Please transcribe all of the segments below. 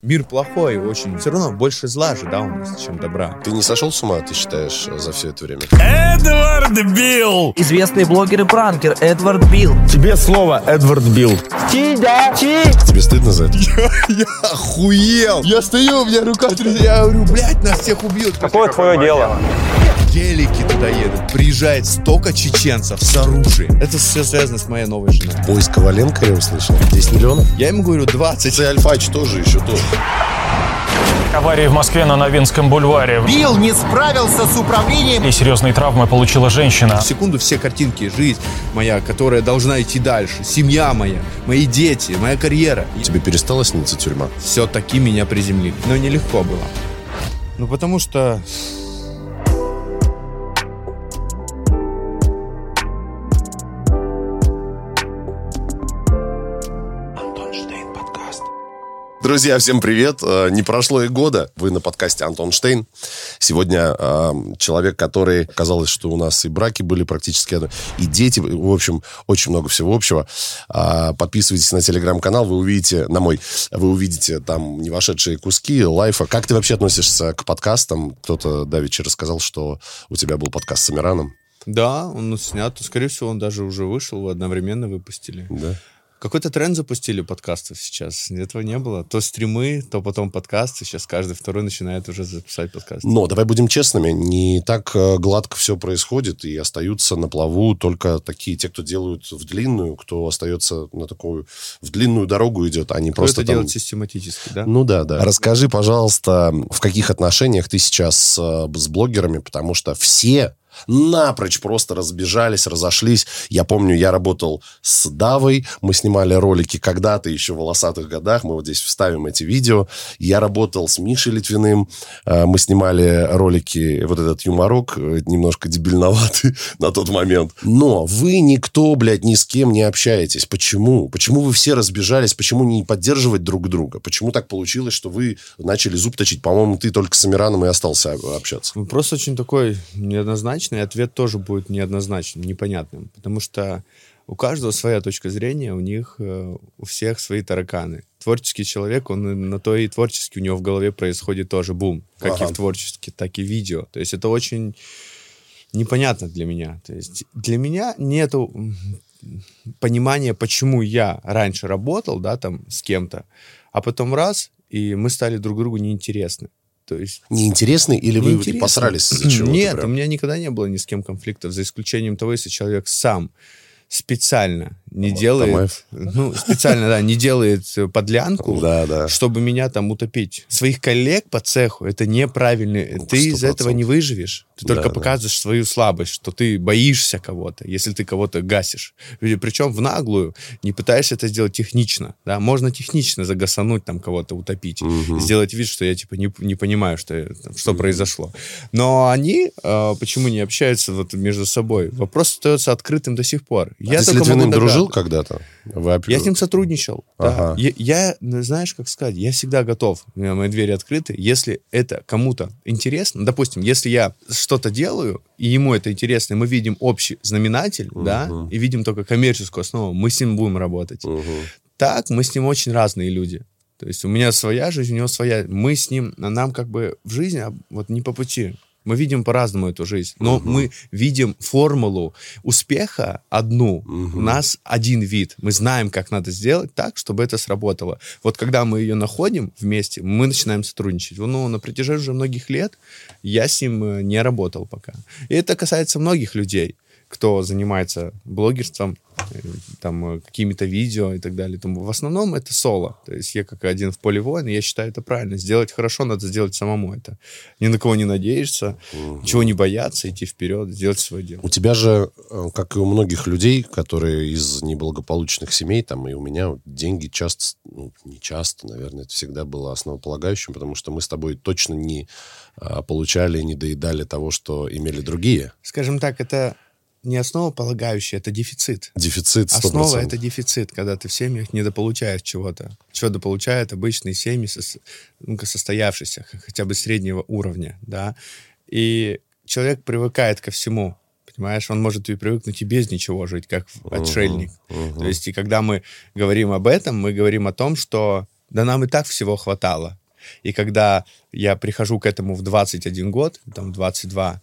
Мир плохой очень. Все равно больше зла же, да, у нас, чем добра. Ты не сошел с ума, ты считаешь, за все это время? Эдвард Билл! Известный блогер и пранкер Эдвард Билл. Тебе слово, Эдвард Билл. Тебе стыдно за это? Я охуел! Я стою, у меня рука трясет, я говорю, блядь, нас всех убьют. Какое твое дело? Гелики туда едут. Приезжает столько чеченцев с оружием. Это все связано с моей новой женой. Поиск Коваленко, я услышал. 10 миллионов? Я ему говорю 20. И Альфач тоже еще тоже. Авария в Москве на Новинском бульваре. Билл не справился с управлением. И серьезные травмы получила женщина. В секунду все картинки, жизнь моя, которая должна идти дальше, семья моя, мои дети, моя карьера. Тебе перестала сниться тюрьма? Все-таки меня приземлили. Но нелегко было. Ну, потому что Друзья, всем привет. Э, Не прошло и года. Вы на подкасте Антон Штейн. Сегодня э, человек, который... Казалось, что у нас и браки были практически... одно- И дети. В общем, очень много всего общего. А, Подписывайтесь на телеграм-канал. Вы увидите... На мой. Вы увидите там не вошедшие куски лайфа. Как ты вообще относишься к подкастам? Кто-то давеча рассказал, что у тебя был подкаст с Амираном. Да, он снят. Скорее всего, он даже уже вышел, вы одновременно выпустили. Да? Какой-то тренд запустили подкастов сейчас. Этого не было. То стримы, то потом подкасты. Сейчас каждый второй начинает уже записать подкаст. Но давай будем честными, не так э, гладко все происходит, и остаются на плаву только такие, те, кто делают в длинную, кто остается на такую, в длинную дорогу идет, а не Кто просто это там... делает систематически, да? Ну да, да. Расскажи, пожалуйста, в каких отношениях ты сейчас э, с блогерами, потому что все напрочь просто разбежались, разошлись. Я помню, я работал с Давой, мы снимали ролики когда-то еще в волосатых годах, мы вот здесь вставим эти видео. Я работал с Мишей Литвиным, э, мы снимали ролики, вот этот юморок, э, немножко дебильноватый на тот момент. Но вы никто, блядь, ни с кем не общаетесь. Почему? Почему вы все разбежались? Почему не поддерживать друг друга? Почему так получилось, что вы начали зуб точить? По-моему, ты только с Амираном и остался общаться. Вопрос очень такой неоднозначный, ответ тоже будет неоднозначным, непонятным. Потому что у каждого своя точка зрения, у них, э, у всех свои тараканы. Творческий человек, он на то и творческий, у него в голове происходит тоже бум. Как Ага. и в творчестве, так и в видео. То есть это очень непонятно для меня. То есть для меня нету понимания, почему я раньше работал, да, там, с кем-то, а потом раз, и мы стали друг другу неинтересны. То есть Неинтересный или вы Неинтересно. посрались из-за чего-то? Нет, прям? у меня никогда не было ни с кем конфликтов, за исключением того, если человек сам специально не Вот, делает, Тамаев. ну, специально, да, не делает подлянку, Да, да. чтобы меня там утопить. Своих коллег по цеху это неправильно. Ты из 100%. этого не выживешь. Ты Да, только да. показываешь свою слабость, что ты боишься кого-то, если ты кого-то гасишь. Причем в наглую не пытаешься это сделать технично. Да? Можно технично загасануть, там кого-то утопить. Мгм. Сделать вид, что я типа не, не понимаю, что, я- там, что произошло. Но они э, почему не общаются вот между собой? Вопрос остается открытым до сих пор. А ты с Литвиным дружил когда-то? Вы Я с ним сотрудничал. да. Ага. Я, я, ну, знаешь, как сказать, я всегда готов. У меня мои двери открыты. Если это кому-то интересно, допустим, если я что-то делаю, и ему это интересно, и мы видим общий знаменатель, да, и видим только коммерческую основу, мы с ним будем работать. Мгм. Так, мы с ним очень разные люди. То есть у меня своя жизнь, у него своя. Мы с ним, а нам как бы в жизни а, вот не по пути. Мы видим по-разному эту жизнь, но мы видим формулу успеха одну. У нас один вид. Мы знаем, как надо сделать так, чтобы это сработало. Вот когда мы ее находим вместе, мы начинаем сотрудничать. Ну, на протяжении уже многих лет я с ним э, не работал пока. И это касается многих людей, кто занимается блогерством, э, там, э, какими-то видео и так далее. Там, в основном это соло. То есть я как один в поле воина, я считаю это правильно. Сделать хорошо надо сделать самому это. Ни на кого не надеешься, чего не бояться, идти вперед, сделать свое дело. У тебя же, э, как и у многих людей, которые из неблагополучных семей, там и у меня деньги часто, ну, не часто, наверное, это всегда было основополагающим, потому что мы с тобой точно не а, получали, не доедали того, что имели другие. Скажем так, это не основополагающее, это дефицит. Дефицит 100%. Основа это дефицит, когда ты в семьях недополучаешь чего-то. Чего получают обычные семьи, сос- ну-ка, состоявшиеся, хотя бы среднего уровня, да. И человек привыкает ко всему. Понимаешь, он может и привыкнуть и без ничего жить, как в- отшельник. То есть, и когда мы говорим об этом, мы говорим о том, что Да нам и так всего хватало. И когда я прихожу к этому в 21 год, там, 22,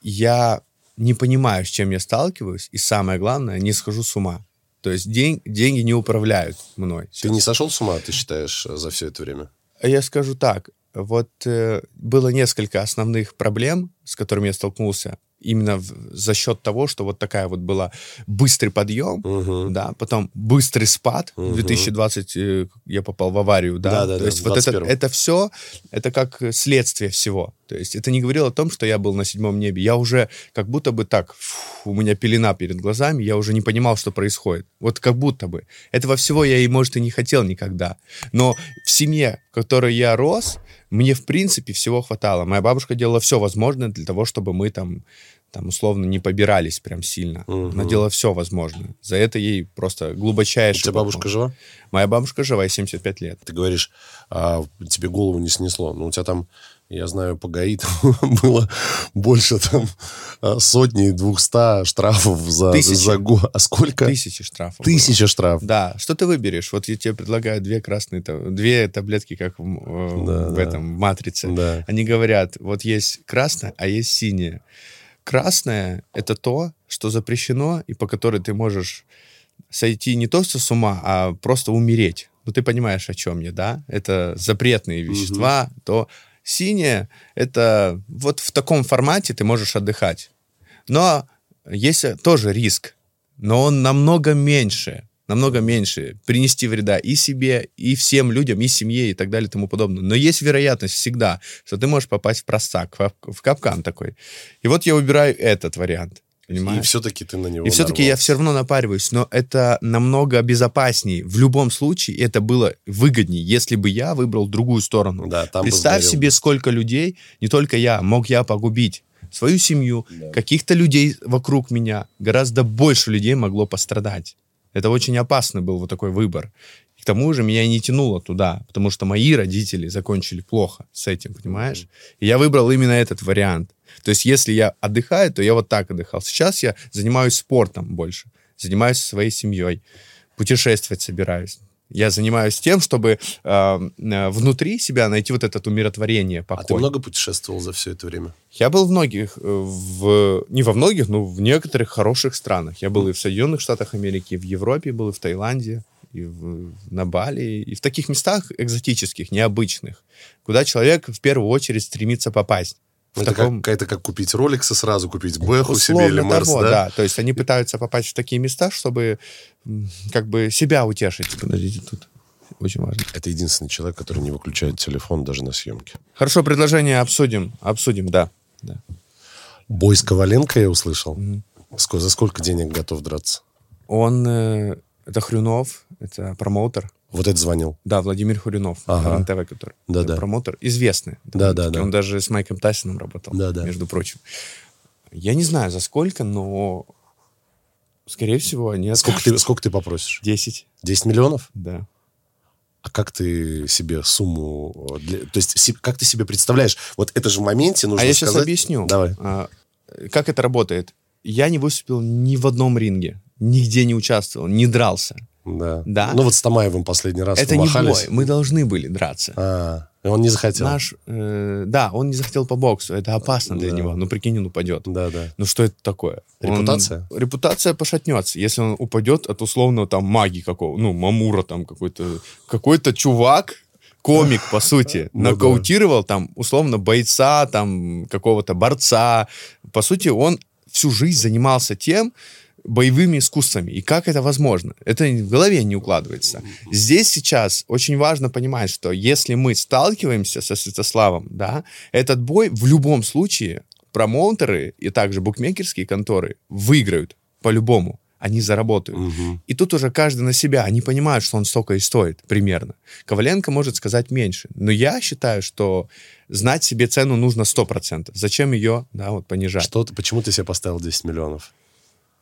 я не понимаю, с чем я сталкиваюсь, и самое главное, не схожу с ума. То есть день, деньги не управляют мной. Ты не сошел с ума, ты считаешь, за все это время? Я скажу так. Вот э, было несколько основных проблем, с которыми я столкнулся именно в- за счет того, что вот такая вот была быстрый подъем, Мгм. да, потом быстрый спад. Мгм. 2020 э, я попал в аварию, да. Да-да-да, То есть в вот это, 21-м. это все, это как следствие всего. То есть это не говорило о том, что я был на седьмом небе. Я уже как будто бы так, фу, у меня пелена перед глазами, я уже не понимал, что происходит. Вот как будто бы. Этого всего я, и, может, и не хотел никогда. Но в семье, в которой я рос, мне, в принципе, всего хватало. Моя бабушка делала все возможное для того, чтобы мы там, там условно, не побирались прям сильно. Мгм. Она делала все возможное. За это ей просто У глубочайший тебя бабушка жива? Моя бабушка жива, ей 75 лет. Ты говоришь, а, тебе голову не снесло. Ну, у тебя там, я знаю, по ГАИ было больше там а, сотни, двухста штрафов за, за год. А сколько? Тысячи штрафов. Тысяча штраф. Да, что ты выберешь? Вот я тебе предлагаю две красные, две таблетки, как в, э, Да, в да. этом в матрице. Да. Они говорят, вот есть красное, а есть синее. Красное — это то, что запрещено, и по которой ты можешь сойти не то что с ума, а просто умереть. Ну, ты понимаешь, о чем я, да? Это запретные вещества. То синее — это вот в таком формате ты можешь отдыхать. Но есть тоже риск, но он намного меньше, намного меньше принести вреда и себе, и всем людям, и семье, и так далее, и тому подобное. Но есть вероятность всегда, что ты можешь попасть в просак, в, в капкан такой. И вот я выбираю этот вариант. И Понимаешь? все-таки ты на него И все-таки я все равно напариваюсь, но это намного безопаснее. В любом случае это было выгоднее, если бы я выбрал другую сторону. Да, там Представь себе, сколько людей, не только я, мог я погубить. Свою семью, каких-то людей вокруг меня. Гораздо больше людей могло пострадать. Это очень опасный был вот такой выбор. И к тому же меня и не тянуло туда, потому что мои родители закончили плохо с этим, понимаешь? И я выбрал именно этот вариант. То есть если я отдыхаю, то я вот так отдыхал. Сейчас я занимаюсь спортом больше, занимаюсь своей семьей, путешествовать собираюсь. Я занимаюсь тем, чтобы э, э, внутри себя найти вот это умиротворение, покой. А ты много путешествовал за все это время? Я был в многих, э, в, не во многих, но в некоторых хороших странах. Я был и в Соединенных Штатах Америки, и в Европе был, и в Таиланде, и в- на Бали, и в таких местах экзотических, необычных, куда человек в первую очередь стремится попасть. В Это таком- как, это как купить роликсы сразу, купить Бэху себе или Мерс, того, да? То есть они пытаются попасть в такие места, чтобы как бы себя утешить. Подождите, тут очень важно. Это единственный человек, который не выключает телефон даже на съемке. Хорошо, предложение обсудим. Обсудим, да. да. Бой с Коваленко я услышал. Ско- За сколько денег готов драться? Он, э, это Хрюнов, это промоутер. Вот это звонил. Да, Владимир Хуринов, Ага. РНТВ, который Да-да. э, промоутер, известный. Да-да-да. довольно-таки. Он даже с Майком Тайсоном работал, Да-да. между прочим. Я не знаю, за сколько, но, скорее всего, нет. Сколько ты, сколько ты попросишь? 10, 10 миллионов? да. А как ты себе сумму... э, для- то есть как ты себе представляешь? Вот это же в моменте нужно а я сейчас сказать... объясню. Давай. А, как это работает. Я не выступил ни в одном ринге, нигде не участвовал, не дрался. Да. Да. Ну вот с Тамаевым последний раз это не бой, мы должны были драться. А, и он не захотел. Наш, э, да, он не захотел по боксу, это опасно для Да. него. Ну, прикинь, он упадет. Да, да. Ну что это такое? Он- Репутация? репутация пошатнется, если он упадет от условного там маги какого, ну, Мамура там какой-то, какой-то чувак, комик, по сути, Ну да. нокаутировал там условно бойца, там какого-то борца. По сути, он всю жизнь занимался тем, боевыми искусствами. И как это возможно? Это в голове не укладывается. Здесь сейчас очень важно понимать, что если мы сталкиваемся со Святославом, да, этот бой в любом случае промоутеры и также букмекерские конторы выиграют по-любому. Они заработают. Мгм. И тут уже каждый на себя. Они понимают, что он столько и стоит, примерно. Коваленко может сказать меньше. Но я считаю, что знать себе цену нужно 100%. Зачем ее, да, вот понижать? Что ты, почему ты себе поставил 10 миллионов?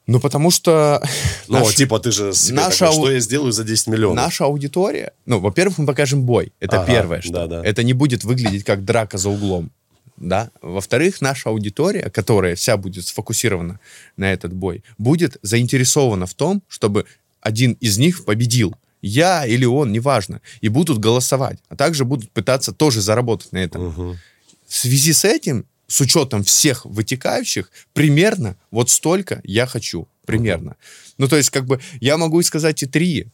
Ну, потому что Ну, наш- типа, ты же себе наша такой, что я сделаю за 10 миллионов? наша аудитория... Ну, во-первых, мы покажем бой. Это Ага, первое, что. да-да. Это не будет выглядеть как драка за углом. Да? Во-вторых, наша аудитория, которая вся будет сфокусирована на этот бой, будет заинтересована в том, чтобы один из них победил. Я или он, неважно. И будут голосовать. А также будут пытаться тоже заработать на этом. Мгм. В связи с этим, с учетом всех вытекающих, примерно вот столько я хочу. Примерно. Ну, то есть, как бы, я могу сказать и три.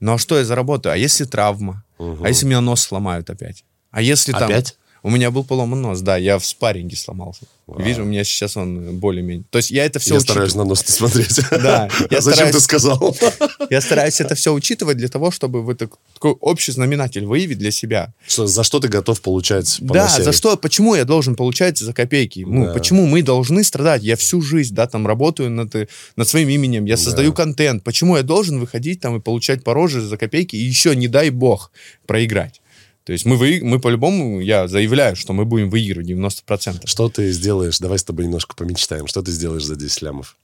Ну, а что я заработаю? А если травма? А если меня нос сломают опять? А если там... Опять? У меня был поломан нос, да, я в спарринге сломался. Вижу, у меня сейчас он более-менее. То есть я это все Я стараюсь на нос не смотреть. Да, я А Зачем ты стараюсь- сказал? Я стараюсь это все учитывать для того, чтобы вы так- такой общий знаменатель выявить для себя. Что, за что ты готов получать по Да, носе? за что, почему я должен получать за копейки? Ну, Да. почему мы должны страдать? Я всю жизнь, да, там работаю над, над своим именем, я создаю контент. Почему я должен выходить там и получать по роже за копейки и еще, не дай бог, проиграть? То есть мы, вы, мы по-любому, я заявляю, что мы будем выигрывать 90%. Что ты сделаешь? Давай с тобой немножко помечтаем. Что ты сделаешь за 10 лямов?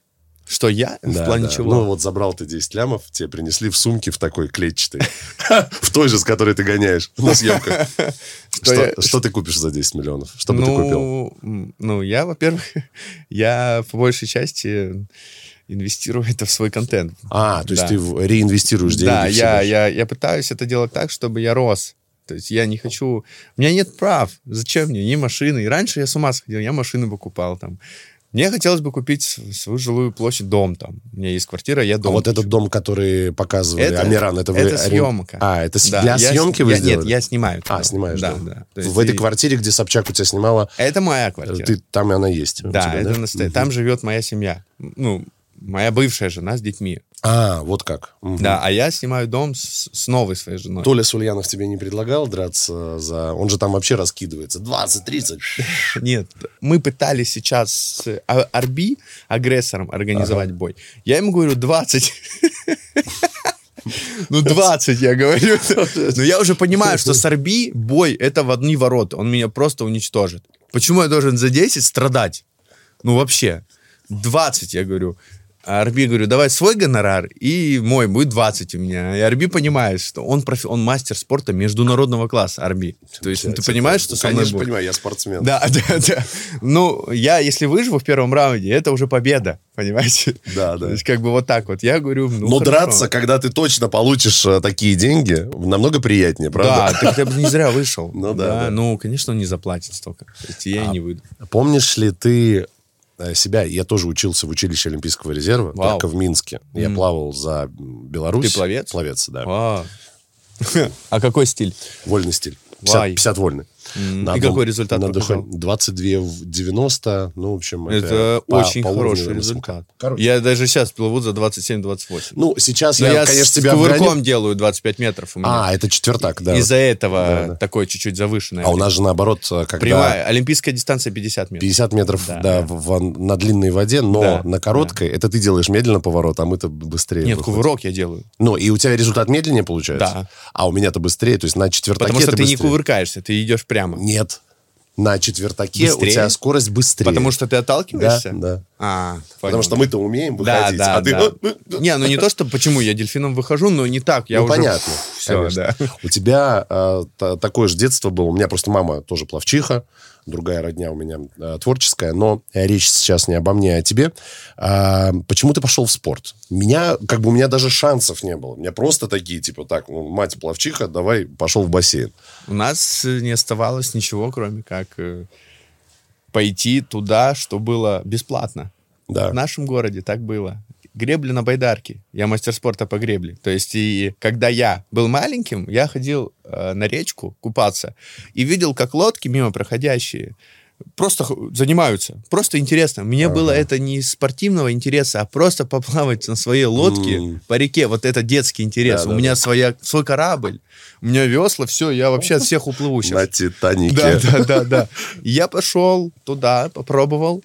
Что я? Да, в плане да. чего? Ну, вот забрал ты 10 лямов, тебе принесли в сумке в такой клетчатой. В той же, с которой ты гоняешь на съемках. Что ты купишь за 10 миллионов? Что бы ты купил? ну, м, ну, я, во-первых, я по большей части инвестирую это в свой контент. А, то есть ты реинвестируешь деньги Да, я пытаюсь это делать так, чтобы я рос. То есть я не хочу... У меня нет прав. Зачем мне? Ни машины. И раньше я с ума сходил, я машины покупал там. Мне хотелось бы купить свою жилую площадь, дом там. У меня есть квартира, я А дом. вот этот дом, который показывали, Это- Амиран, это вы... это съемка. А, это Да, для я съемки вы я- сделали? Нет, я снимаю. А, снимаешь, да? Да, да. В этой и- квартире, где Собчак у тебя снимала, Это моя квартира. ты, там она есть. Да, тебя, это настоящее. Там живет моя семья. Ну, моя бывшая жена с детьми. А, вот как. Мгм. Да, а я снимаю дом с, с новой своей женой. Толя Сульянов тебе не предлагал драться за... Он же там вообще раскидывается. 20-30. Нет, мы пытались сейчас с а- Арби, агрессором, организовать бой. Я ему говорю 20. Ну, 20, я говорю. Но я уже понимаю, что с Арби бой — это в одни ворота. Он меня просто уничтожит. Почему я должен за 10 страдать? Ну, вообще. 20, я говорю. А Арби говорю, давай свой гонорар, и мой будет 20 у меня. И Арби понимает, что он, профи- он мастер спорта международного класса, Арби. То есть ты понимаешь, что Ну, со мной Конечно, будет? понимаю, я спортсмен. Да, да, да. Ну, я, если выживу в первом раунде, это уже победа, понимаете? Да, да. То есть, как бы вот так вот. Я говорю, ну, Но хорошо. драться, когда ты точно получишь э, такие деньги, намного приятнее, правда? Да, я бы не зря вышел. Ну да, да. Ну, конечно, он не заплатит столько. То есть я и не выйду. Помнишь ли ты себя? Я тоже учился в училище Олимпийского резерва, Вау. только в Минске. Я плавал за Беларусь. Ты пловец? Пловец, да. А. А какой стиль? Вольный стиль. 50, Вай. 50 вольный. На и какой результат на показал? духе 22 в 90. Ну, в общем, Это по- очень по хороший результат. Короче. Я даже сейчас плыву за 27-28. Ну, сейчас Но я, я, конечно, с тебя кувырком обгоню. делаю 25 метров у меня. А, это четвертак, да. Из-за этого Да, да. такой чуть-чуть завышенный. А у нас же наоборот, э, когда Прямая. Олимпийская дистанция 50 метров. 50 метров Да, да, да. в- в- на длинной воде, но Да, на короткой, это ты делаешь медленно поворот, а мы-то быстрее. Нет, выходим. кувырок я делаю. Ну, и у тебя результат медленнее получается? Да. А у меня-то быстрее, то есть на четвертаке Потому что это ты не кувыркаешься, ты идешь прямо. Нет. На четвертаке Быстрее? у тебя скорость быстрее. Потому что ты отталкиваешься? Да, да. А, Потому понял. что мы-то умеем Да, выходить, да, а ты... да. Не, ну не то, что почему я дельфином выхожу, но не так. Я ну, уже... понятно. Все, конечно. да. У тебя э, та- такое же детство было. У меня просто мама тоже плавчиха, другая родня у меня э, творческая, но э, речь сейчас не обо мне, а о тебе. А, почему ты пошел в спорт? Меня, как бы у меня даже шансов не было. У меня просто такие, типа, так, ну, мать плавчиха, давай пошел в бассейн. У нас э, не оставалось ничего, кроме как э, пойти туда, что было бесплатно. Да. В нашем городе так было. Гребли на байдарке. Я мастер спорта по гребле. То есть, и когда я был маленьким, я ходил э, на речку купаться и видел, как лодки мимо проходящие просто занимаются. Просто интересно. Мне было это не из спортивного интереса, а просто поплавать на своей лодке М. по реке. Вот это детский интерес. Да, у да, меня своя, свой корабль, у меня весла, все, я вообще от всех уплыву сейчас. На Титанике. Да, да, да, да. Я пошел туда, попробовал.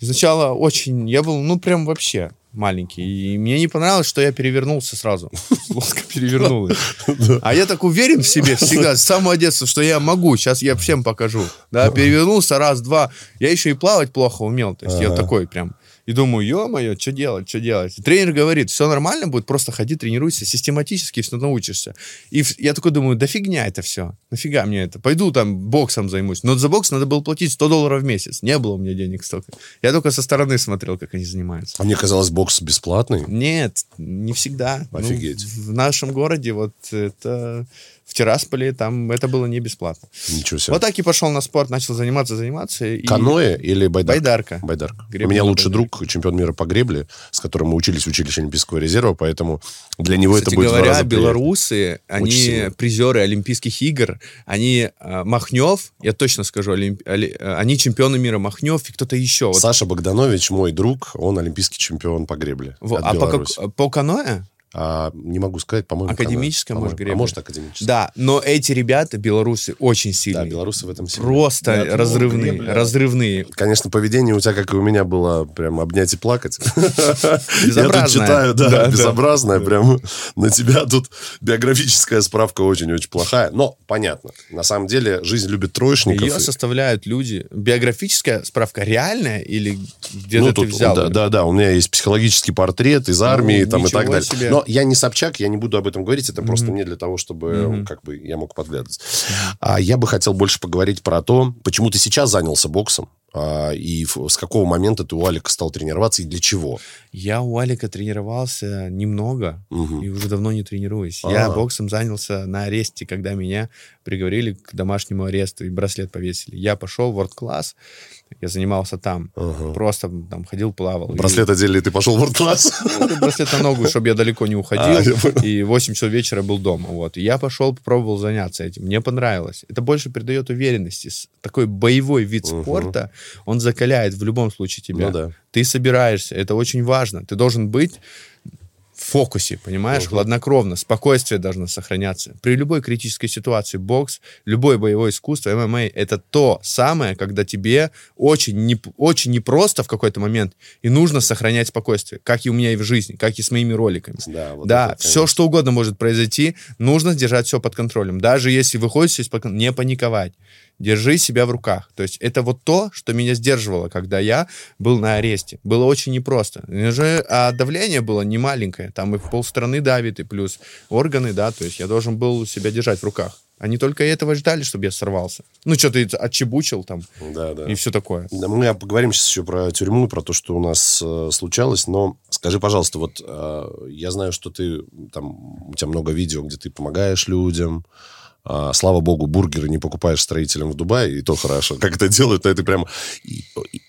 Сначала очень, я был, ну, прям вообще маленький. И мне не понравилось, что я перевернулся сразу. Лодка перевернулась. А я так уверен в себе всегда, с самого детства, что я могу. Сейчас я всем покажу. Да, перевернулся раз, два. Я еще и плавать плохо умел. То есть я такой прям И думаю, ё-моё, что делать, что делать? Тренер говорит, все нормально будет, просто ходи, тренируйся систематически, все научишься. И я такой думаю, да фигня это все. Нафига мне это? Пойду там боксом займусь. Но за бокс надо было платить 100 долларов в месяц. Не было у меня денег столько. Я только со стороны смотрел, как они занимаются. А мне казалось, бокс бесплатный. Нет, не всегда. Ну, Офигеть. в нашем городе вот это... В Тирасполе там это было не бесплатно. Ничего себе. Вот так и пошел на спорт, начал заниматься, заниматься. И... Каноэ или байдарка? Байдарка. Байдарка. Гребля У меня лучший байдарке. друг, чемпион мира по гребле, с которым мы учились в училище Олимпийского резерва, поэтому для него Кстати это будет говоря, белорусы, они призеры Олимпийских игр, они э, Махнев, я точно скажу, олимп- оли- э, они чемпионы мира Махнев и кто-то еще. Саша Богданович, мой друг, он олимпийский чемпион по гребле. Во, а по, как- Беларуси. по каноэ? А, не могу сказать, по-моему, Академическая, может, гребля? А может, академическая. Да, но эти ребята, белорусы, очень Да, сильные. белорусы в этом сильны. Просто Да, разрывные, гребля. разрывные. Конечно, поведение у тебя, как и у меня, было прям обнять и плакать. Я тут читаю, да, Да, да. безобразное. Прям на тебя тут биографическая справка очень-очень плохая. Но понятно. На самом деле жизнь любит троечников. Ее составляют люди. Биографическая справка реальная или где-то Ну, ты взял? да, да, да, у меня есть психологический портрет из армии Ну, там, и так далее. себе. Но я не Собчак, я не буду об этом говорить, это просто не для того, чтобы как бы я мог подглядывать. А я бы хотел больше поговорить про то, почему ты сейчас занялся боксом, а, и с какого момента ты у Алика стал тренироваться и для чего. Я у Алика тренировался немного Мгм. и уже давно не тренируюсь. А. Я боксом занялся на аресте, когда меня приговорили к домашнему аресту и браслет повесили. Я пошел в World Class, я занимался там. Ага. Просто там ходил, плавал. И- Браслет одели, и ты пошел в world Ну, браслет на ногу, чтобы я далеко не А, уходил. понял. и 8 часов вечера был дома. Вот. И я пошел, попробовал заняться этим. Мне понравилось. Это больше придает уверенности. Такой боевой вид спорта, он закаляет в любом случае тебя. Ну да. Ты собираешься, это очень важно. Ты должен быть фокусе, понимаешь, хладнокровно, спокойствие должно сохраняться. При любой критической ситуации бокс, любое боевое искусство, ММА, это то самое, когда тебе очень, не, очень непросто в какой-то момент, и нужно сохранять спокойствие, как и у меня и в жизни, как и с моими роликами. Да, вот да, это, все, что угодно может произойти, нужно держать все под контролем. Даже если выходит из-под не паниковать. Держи себя в руках. То есть это вот то, что меня сдерживало, когда я был на аресте. Было очень непросто. Же, а давление было не маленькое. Там и в полстраны давит, и плюс органы, да. То есть я должен был себя держать в руках. Они только этого ждали, чтобы я сорвался. Ну, что ты отчебучил там Да, да. и все такое. Да, Мы поговорим сейчас еще про тюрьму, про то, что у нас э, случалось, но скажи, пожалуйста, вот э, я знаю, что ты там, у тебя много видео, где ты помогаешь людям, а, слава богу, бургеры не покупаешь строителям в Дубае, и то хорошо. Как это делают, это прямо...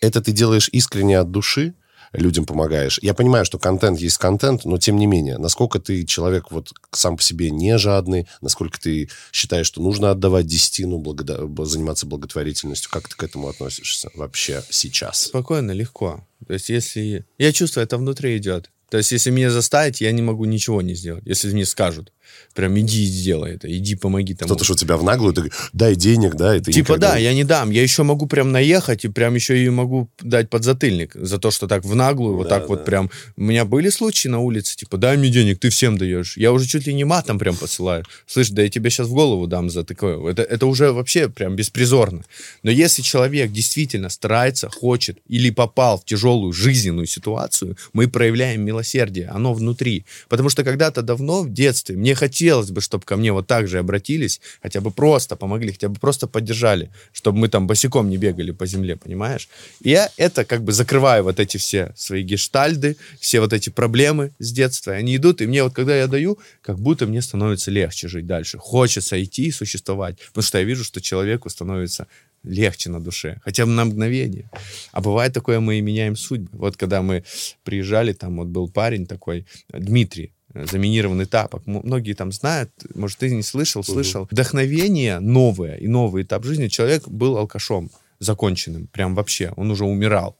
Это ты делаешь искренне от души, людям помогаешь. Я понимаю, что контент есть контент, но тем не менее, насколько ты человек вот сам по себе не жадный, насколько ты считаешь, что нужно отдавать десятину, благода- б- заниматься благотворительностью, как ты к этому относишься вообще сейчас? Спокойно, легко. То есть если... Я чувствую, это внутри идет. То есть если меня заставить, я не могу ничего не сделать. Если мне скажут, прям иди и сделай это, иди помоги тому. Кто-то что тебя в наглую, ты говоришь, дай денег, да, и ты Типа никогда да, я не дам. Я еще могу прям наехать и прям еще и могу дать подзатыльник за то, что так в наглую, вот Да, так вот да. прям. У меня были случаи на улице, типа, дай мне денег, ты всем даешь. Я уже чуть ли не матом прям посылаю. Слышь, да я тебе сейчас в голову дам за такое. Это, это уже вообще прям беспризорно. Но если человек действительно старается, хочет или попал в тяжелую жизненную ситуацию, мы проявляем милосердие. Оно внутри. Потому что когда-то давно, в детстве, мне хотелось бы, чтобы ко мне вот так же обратились, хотя бы просто помогли, хотя бы просто поддержали, чтобы мы там босиком не бегали по земле, понимаешь? И я это как бы закрываю вот эти все свои гештальды, все вот эти проблемы с детства, они идут, и мне вот когда я даю, как будто мне становится легче жить дальше. Хочется идти и существовать, потому что я вижу, что человеку становится легче на душе, хотя бы на мгновение. А бывает такое, мы и меняем судьбы. Вот когда мы приезжали, там вот был парень такой, Дмитрий, заминированный тапок. М- Многие там знают, может, ты не слышал, слышал. Вдохновение новое и новый этап жизни. Человек был алкашом законченным, прям вообще. Он уже умирал.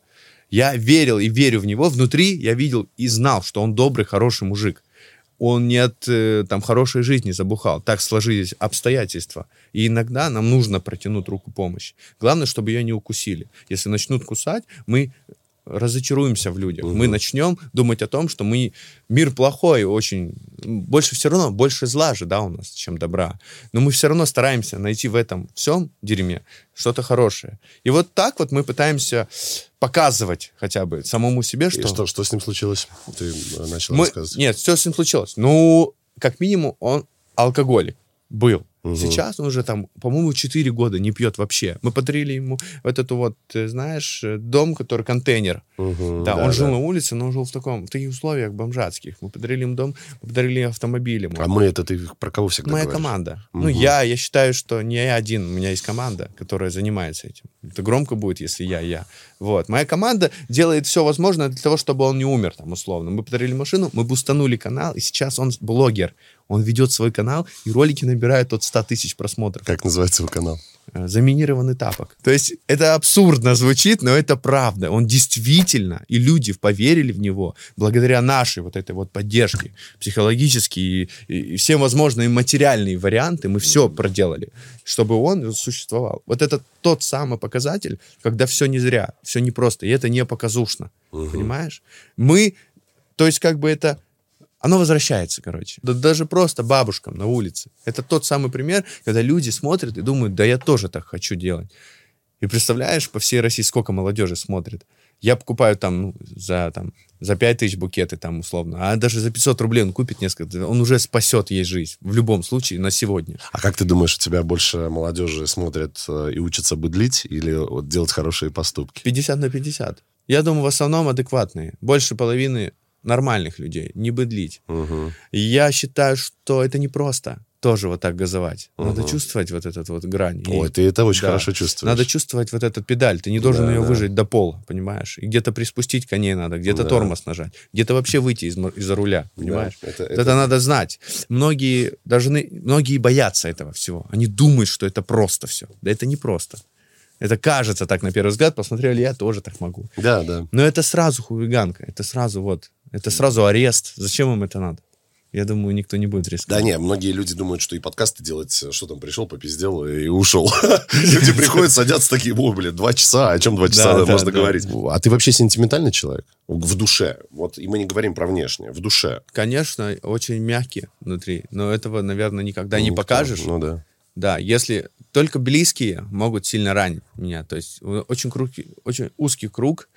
Я верил и верю в него. Внутри я видел и знал, что он добрый, хороший мужик. Он не от э, там хорошей жизни забухал. Так сложились обстоятельства. И иногда нам нужно протянуть руку помощи. Главное, чтобы ее не укусили. Если начнут кусать, мы разочаруемся в людях. Мы начнем думать о том, что мы мир плохой, очень больше все равно больше зла же, да, у нас, чем добра. Но мы все равно стараемся найти в этом всем дерьме что-то хорошее. И вот так вот мы пытаемся показывать хотя бы самому себе, И что, что, что с ним случилось? Ты э, начал мы... рассказывать. Нет, все с ним случилось. Ну, как минимум, он алкоголик был. Сейчас он уже там, по-моему, 4 года не пьет вообще. Мы подарили ему вот эту вот, ты знаешь, э, дом, который контейнер. Мгм, Да, он жил на улице, но он жил в таком, в таких условиях бомжатских. Мы подарили ему дом, мы подарили автомобиль ему. А мы это ты про кого всегда Моя говоришь? команда. Ну, Мгм. я, я считаю, что не я один, у меня есть команда, которая занимается этим. Это громко будет, если я, я. Вот. Моя команда делает все возможное для того, чтобы он не умер, там, условно. Мы подарили машину, мы бустанули канал, и сейчас он блогер. Он ведет свой канал, и ролики набирают от 100 тысяч просмотров. Как называется его канал? Э, Заминированный тапок. То есть это абсурдно звучит, но это правда. Он действительно, и люди поверили в него благодаря нашей вот этой вот поддержке психологической и, и- все возможные материальные варианты мы все проделали, чтобы он существовал. Вот это тот самый показатель, когда все не зря, все не просто, и это не показушно. Понимаешь? Мы, то есть как бы это оно возвращается, короче. Да даже просто бабушкам на улице. Это тот самый пример, когда люди смотрят и думают, да я тоже так хочу делать. И представляешь, по всей России сколько молодежи смотрит. Я покупаю там ну, за, там, за 5 тысяч букеты, там, условно. А даже за 500 рублей он купит несколько. Он уже спасет ей жизнь. В любом случае, на сегодня. А как ты думаешь, у тебя больше молодежи смотрят э, и учатся быдлить или вот делать хорошие поступки? 50 на 50. Я думаю, в основном адекватные. Больше половины нормальных людей. Не быдлить. И я считаю, что это непросто тоже вот так газовать. Надо чувствовать вот этот вот грань. И- Ой, ты это очень Да. хорошо чувствуешь. Надо чувствовать вот эту педаль. Ты не должен Да, ее да. выжать до пола, понимаешь? И где-то приспустить коней надо, где-то Да. тормоз нажать, где-то вообще выйти из, из-за руля, понимаешь? это- это, это- надо знать. Многие должны, многие боятся этого всего. Они думают, что это просто все. Да это не просто. Это кажется так на первый взгляд. Посмотрели, я тоже так могу. Да, да. Но это сразу хулиганка. Это сразу вот. Это сразу арест. Зачем им это надо? Я думаю, никто не будет Да рисковать. не, многие люди думают, что и подкасты делать, что там пришел, попиздел и ушел. Люди приходят, садятся такие, ой, блин, два часа, о чем два часа Да, да, можно да. говорить? А ты вообще сентиментальный человек? В душе. Вот, и мы не говорим про внешнее, в душе. Конечно, очень мягкий внутри. Но этого, наверное, никогда не покажешь. Ну да. Да, если только близкие могут сильно ранить меня. То есть э, очень, круг, очень узкий круг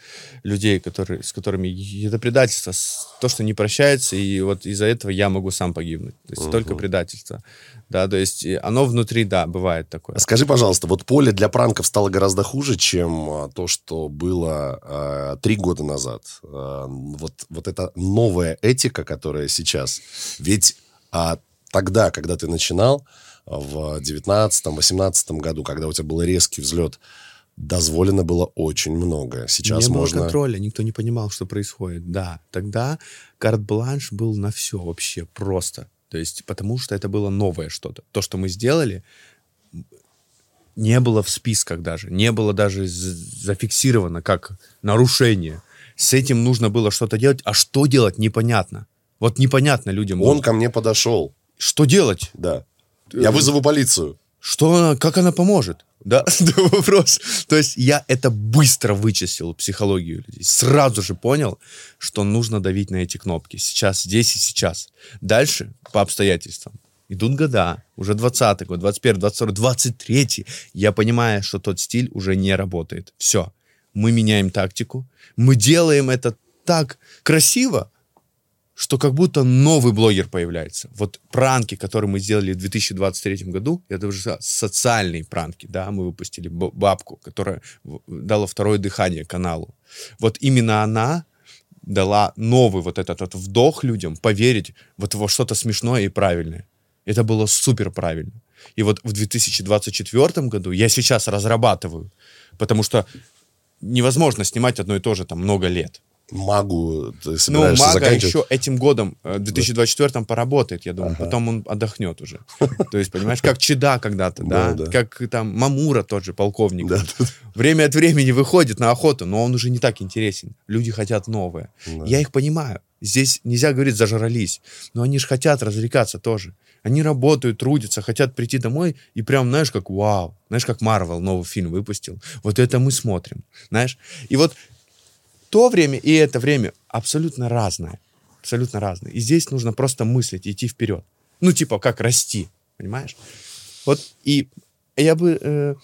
людей, которые, с которыми это предательство, то, что не прощается, и вот из-за этого я могу сам погибнуть. То есть только предательство. Да, то есть и оно внутри, да, бывает такое. А Скажи, пожалуйста, вот поле для пранков стало гораздо хуже, чем а, то, что было а, три года назад. А, вот, вот эта новая этика, которая сейчас. Ведь а, тогда, когда ты начинал, в 19-18 году, когда у тебя был резкий взлет, дозволено было очень много. Сейчас не было можно... контроля, никто не понимал, что происходит. Да, тогда карт-бланш был на все вообще просто. То есть, потому что это было новое что-то. То, что мы сделали, не было в списках даже, не было даже зафиксировано как нарушение. С этим нужно было что-то делать, а что делать непонятно. Вот непонятно людям. Он было. ко мне подошел, Что делать? да. Я вызову полицию. Что она, как она поможет? Да, вопрос. То есть я это быстро вычислил, психологию людей. Сразу же понял, что нужно давить на эти кнопки. Сейчас, здесь и сейчас. Дальше, по обстоятельствам. Идут года, уже 20-й год, 21 22 23 Я понимаю, что тот стиль уже не работает. Все. Мы меняем тактику. Мы делаем это так красиво, что как будто новый блогер появляется. Вот пранки, которые мы сделали в 2023 году, это уже со- социальные пранки, да, мы выпустили бабку, которая дала второе дыхание каналу. Вот именно она дала новый вот этот вот вдох людям, поверить вот во что-то смешное и правильное. Это было супер правильно. И вот в 2024 году я сейчас разрабатываю, потому что невозможно снимать одно и то же там много лет. Магу ты Ну, Мага заканчивать? еще этим годом, э, 2024 поработает, я думаю. Потом он отдохнет уже. То есть, понимаешь, как Чеда когда-то, да? Как там Мамура тот же, полковник. Да, Время от времени выходит на охоту, но он уже не так интересен. Люди хотят новое. Я их понимаю. Здесь нельзя говорить «зажрались», но они же хотят развлекаться тоже. Они работают, трудятся, хотят прийти домой и прям, знаешь, как вау. Знаешь, как Марвел новый фильм выпустил. Вот это мы смотрим, знаешь. И вот то время и это время абсолютно разное. Абсолютно разное. И здесь нужно просто мыслить, идти вперед. Ну, типа, как расти, понимаешь? Вот и я бы э,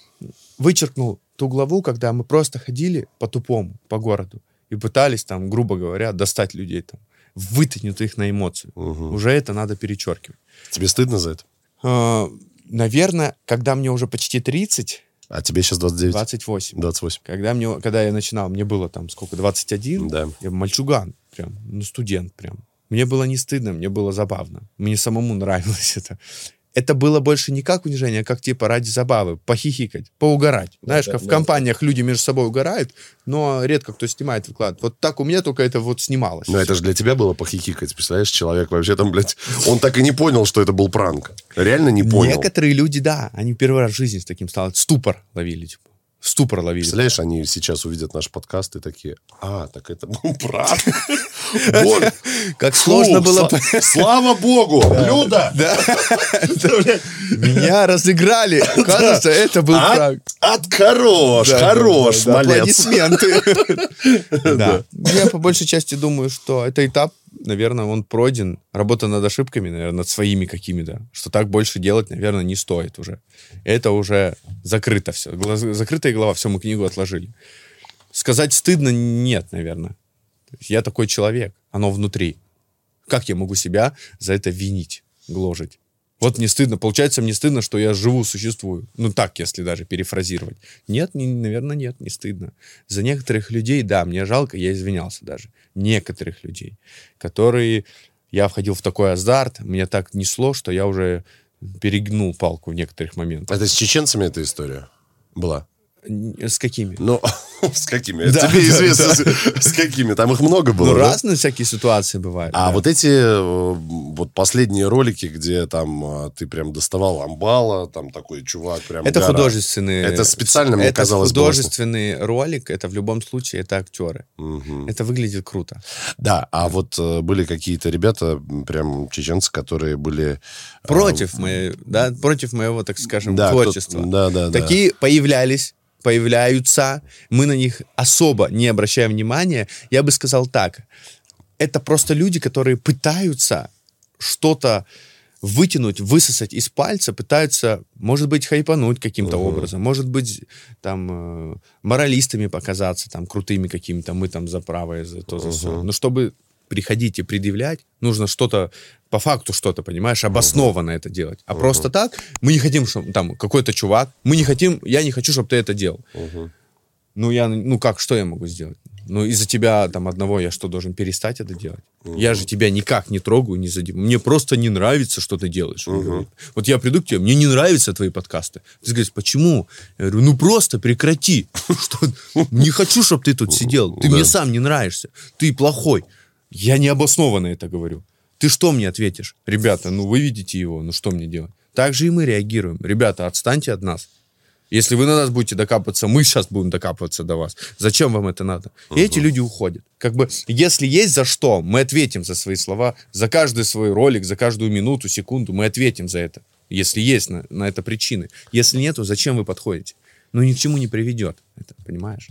вычеркнул ту главу, когда мы просто ходили по-тупому, по городу, и пытались там, грубо говоря, достать людей там, вытянуть их на эмоцию. Уже это надо перечеркивать. Тебе стыдно за это? Э, наверное, когда мне уже почти 30, А тебе сейчас 29? 28, 28. когда, мне, когда я начинал, мне было там сколько, 21? Да. Я мальчуган прям, ну, студент прям. Мне было не стыдно, мне было забавно. Мне самому нравилось это. Это было больше не как унижение, а как типа ради забавы, похихикать, поугарать. Знаешь, как в компаниях люди между собой угорают, но редко кто снимает, выкладывает. Вот так у меня только это вот снималось. Но это же для тебя было похихикать, представляешь? Человек вообще там, блядь, он так и не понял, что это был пранк. Реально не понял. Некоторые люди, да, они первый раз в жизни с таким стало. Ступор ловили, типа. Ступор ловили. Представляешь, они сейчас увидят наш подкаст и такие, а, так это был. Боже, Как сложно было... сла- Слава богу! Люда! Меня разыграли. Кажется, это был пранк. от хорош, хорош, молодец. Аплодисменты. Я по большей части думаю, что это этап, наверное, он пройден. Работа над ошибками, наверное, над своими какими-то. Что так больше делать, наверное, не стоит уже. Это уже закрыто все. Глаз- Закрытая голова, все, мы книгу отложили. Сказать стыдно нет, наверное. Я такой человек, оно внутри. Как я могу себя за это винить, гложить? Вот мне стыдно. Получается, мне стыдно, что я живу, существую. Ну, так, если даже перефразировать. Нет, не, наверное, нет, не стыдно. За некоторых людей, да, мне жалко, я извинялся даже. Некоторых людей, которые... Я входил в такой азарт, меня так несло, что я уже перегнул палку в некоторых моментах. Это с чеченцами эта история была? С какими? Ну, с какими? Да, Тебе да, известно, с- с какими? Там их много было, Ну, да? разные всякие ситуации бывают. А да. вот эти э, вот последние ролики, где там э, ты прям доставал амбала, там такой чувак прям Это гора. художественный... Это специально, мне это казалось, было художественный ролик, это в любом случае, это актеры. Мгм. Это выглядит круто. Да, а вот э, были какие-то ребята, прям чеченцы, которые были... э, Против моей, да, против моего, так скажем, да, творчества. да, да, да. Такие появлялись, появляются. Мы на них особо не обращаем внимания. Я бы сказал так. Это просто люди, которые пытаются что-то вытянуть, высосать из пальца, пытаются, может быть, хайпануть каким-то образом, может быть, там, э, моралистами показаться, там, крутыми какими-то, мы там за правое, за то, за всё. Но чтобы приходить и предъявлять, нужно что-то, по факту что-то, понимаешь, обоснованно это делать. А просто так, мы не хотим, чтобы там какой-то чувак, мы не хотим, я не хочу, чтобы ты это делал. Ну, я, ну как, что я могу сделать? Ну, из-за тебя там одного я что, должен перестать это делать? Я же тебя никак не трогаю, не задеваю. Мне просто не нравится, что ты делаешь. говорит. Вот я приду к тебе, мне не нравятся твои подкасты. Ты говоришь, почему? Я говорю, ну просто прекрати. Не хочу, чтобы ты тут сидел. Ты мне сам не нравишься. Ты плохой. Я необоснованно это говорю. Ты что мне ответишь? Ребята, ну вы видите его, ну что мне делать? Так же и мы реагируем. Ребята, отстаньте от нас. Если вы на нас будете докапываться, мы сейчас будем докапываться до вас. Зачем вам это надо? И эти люди уходят. Как бы, если есть за что, мы ответим за свои слова, за каждый свой ролик, за каждую минуту, секунду, мы ответим за это. Если есть на, на это причины. Если нету, зачем вы подходите? Ну, ни к чему не приведет. Это, понимаешь?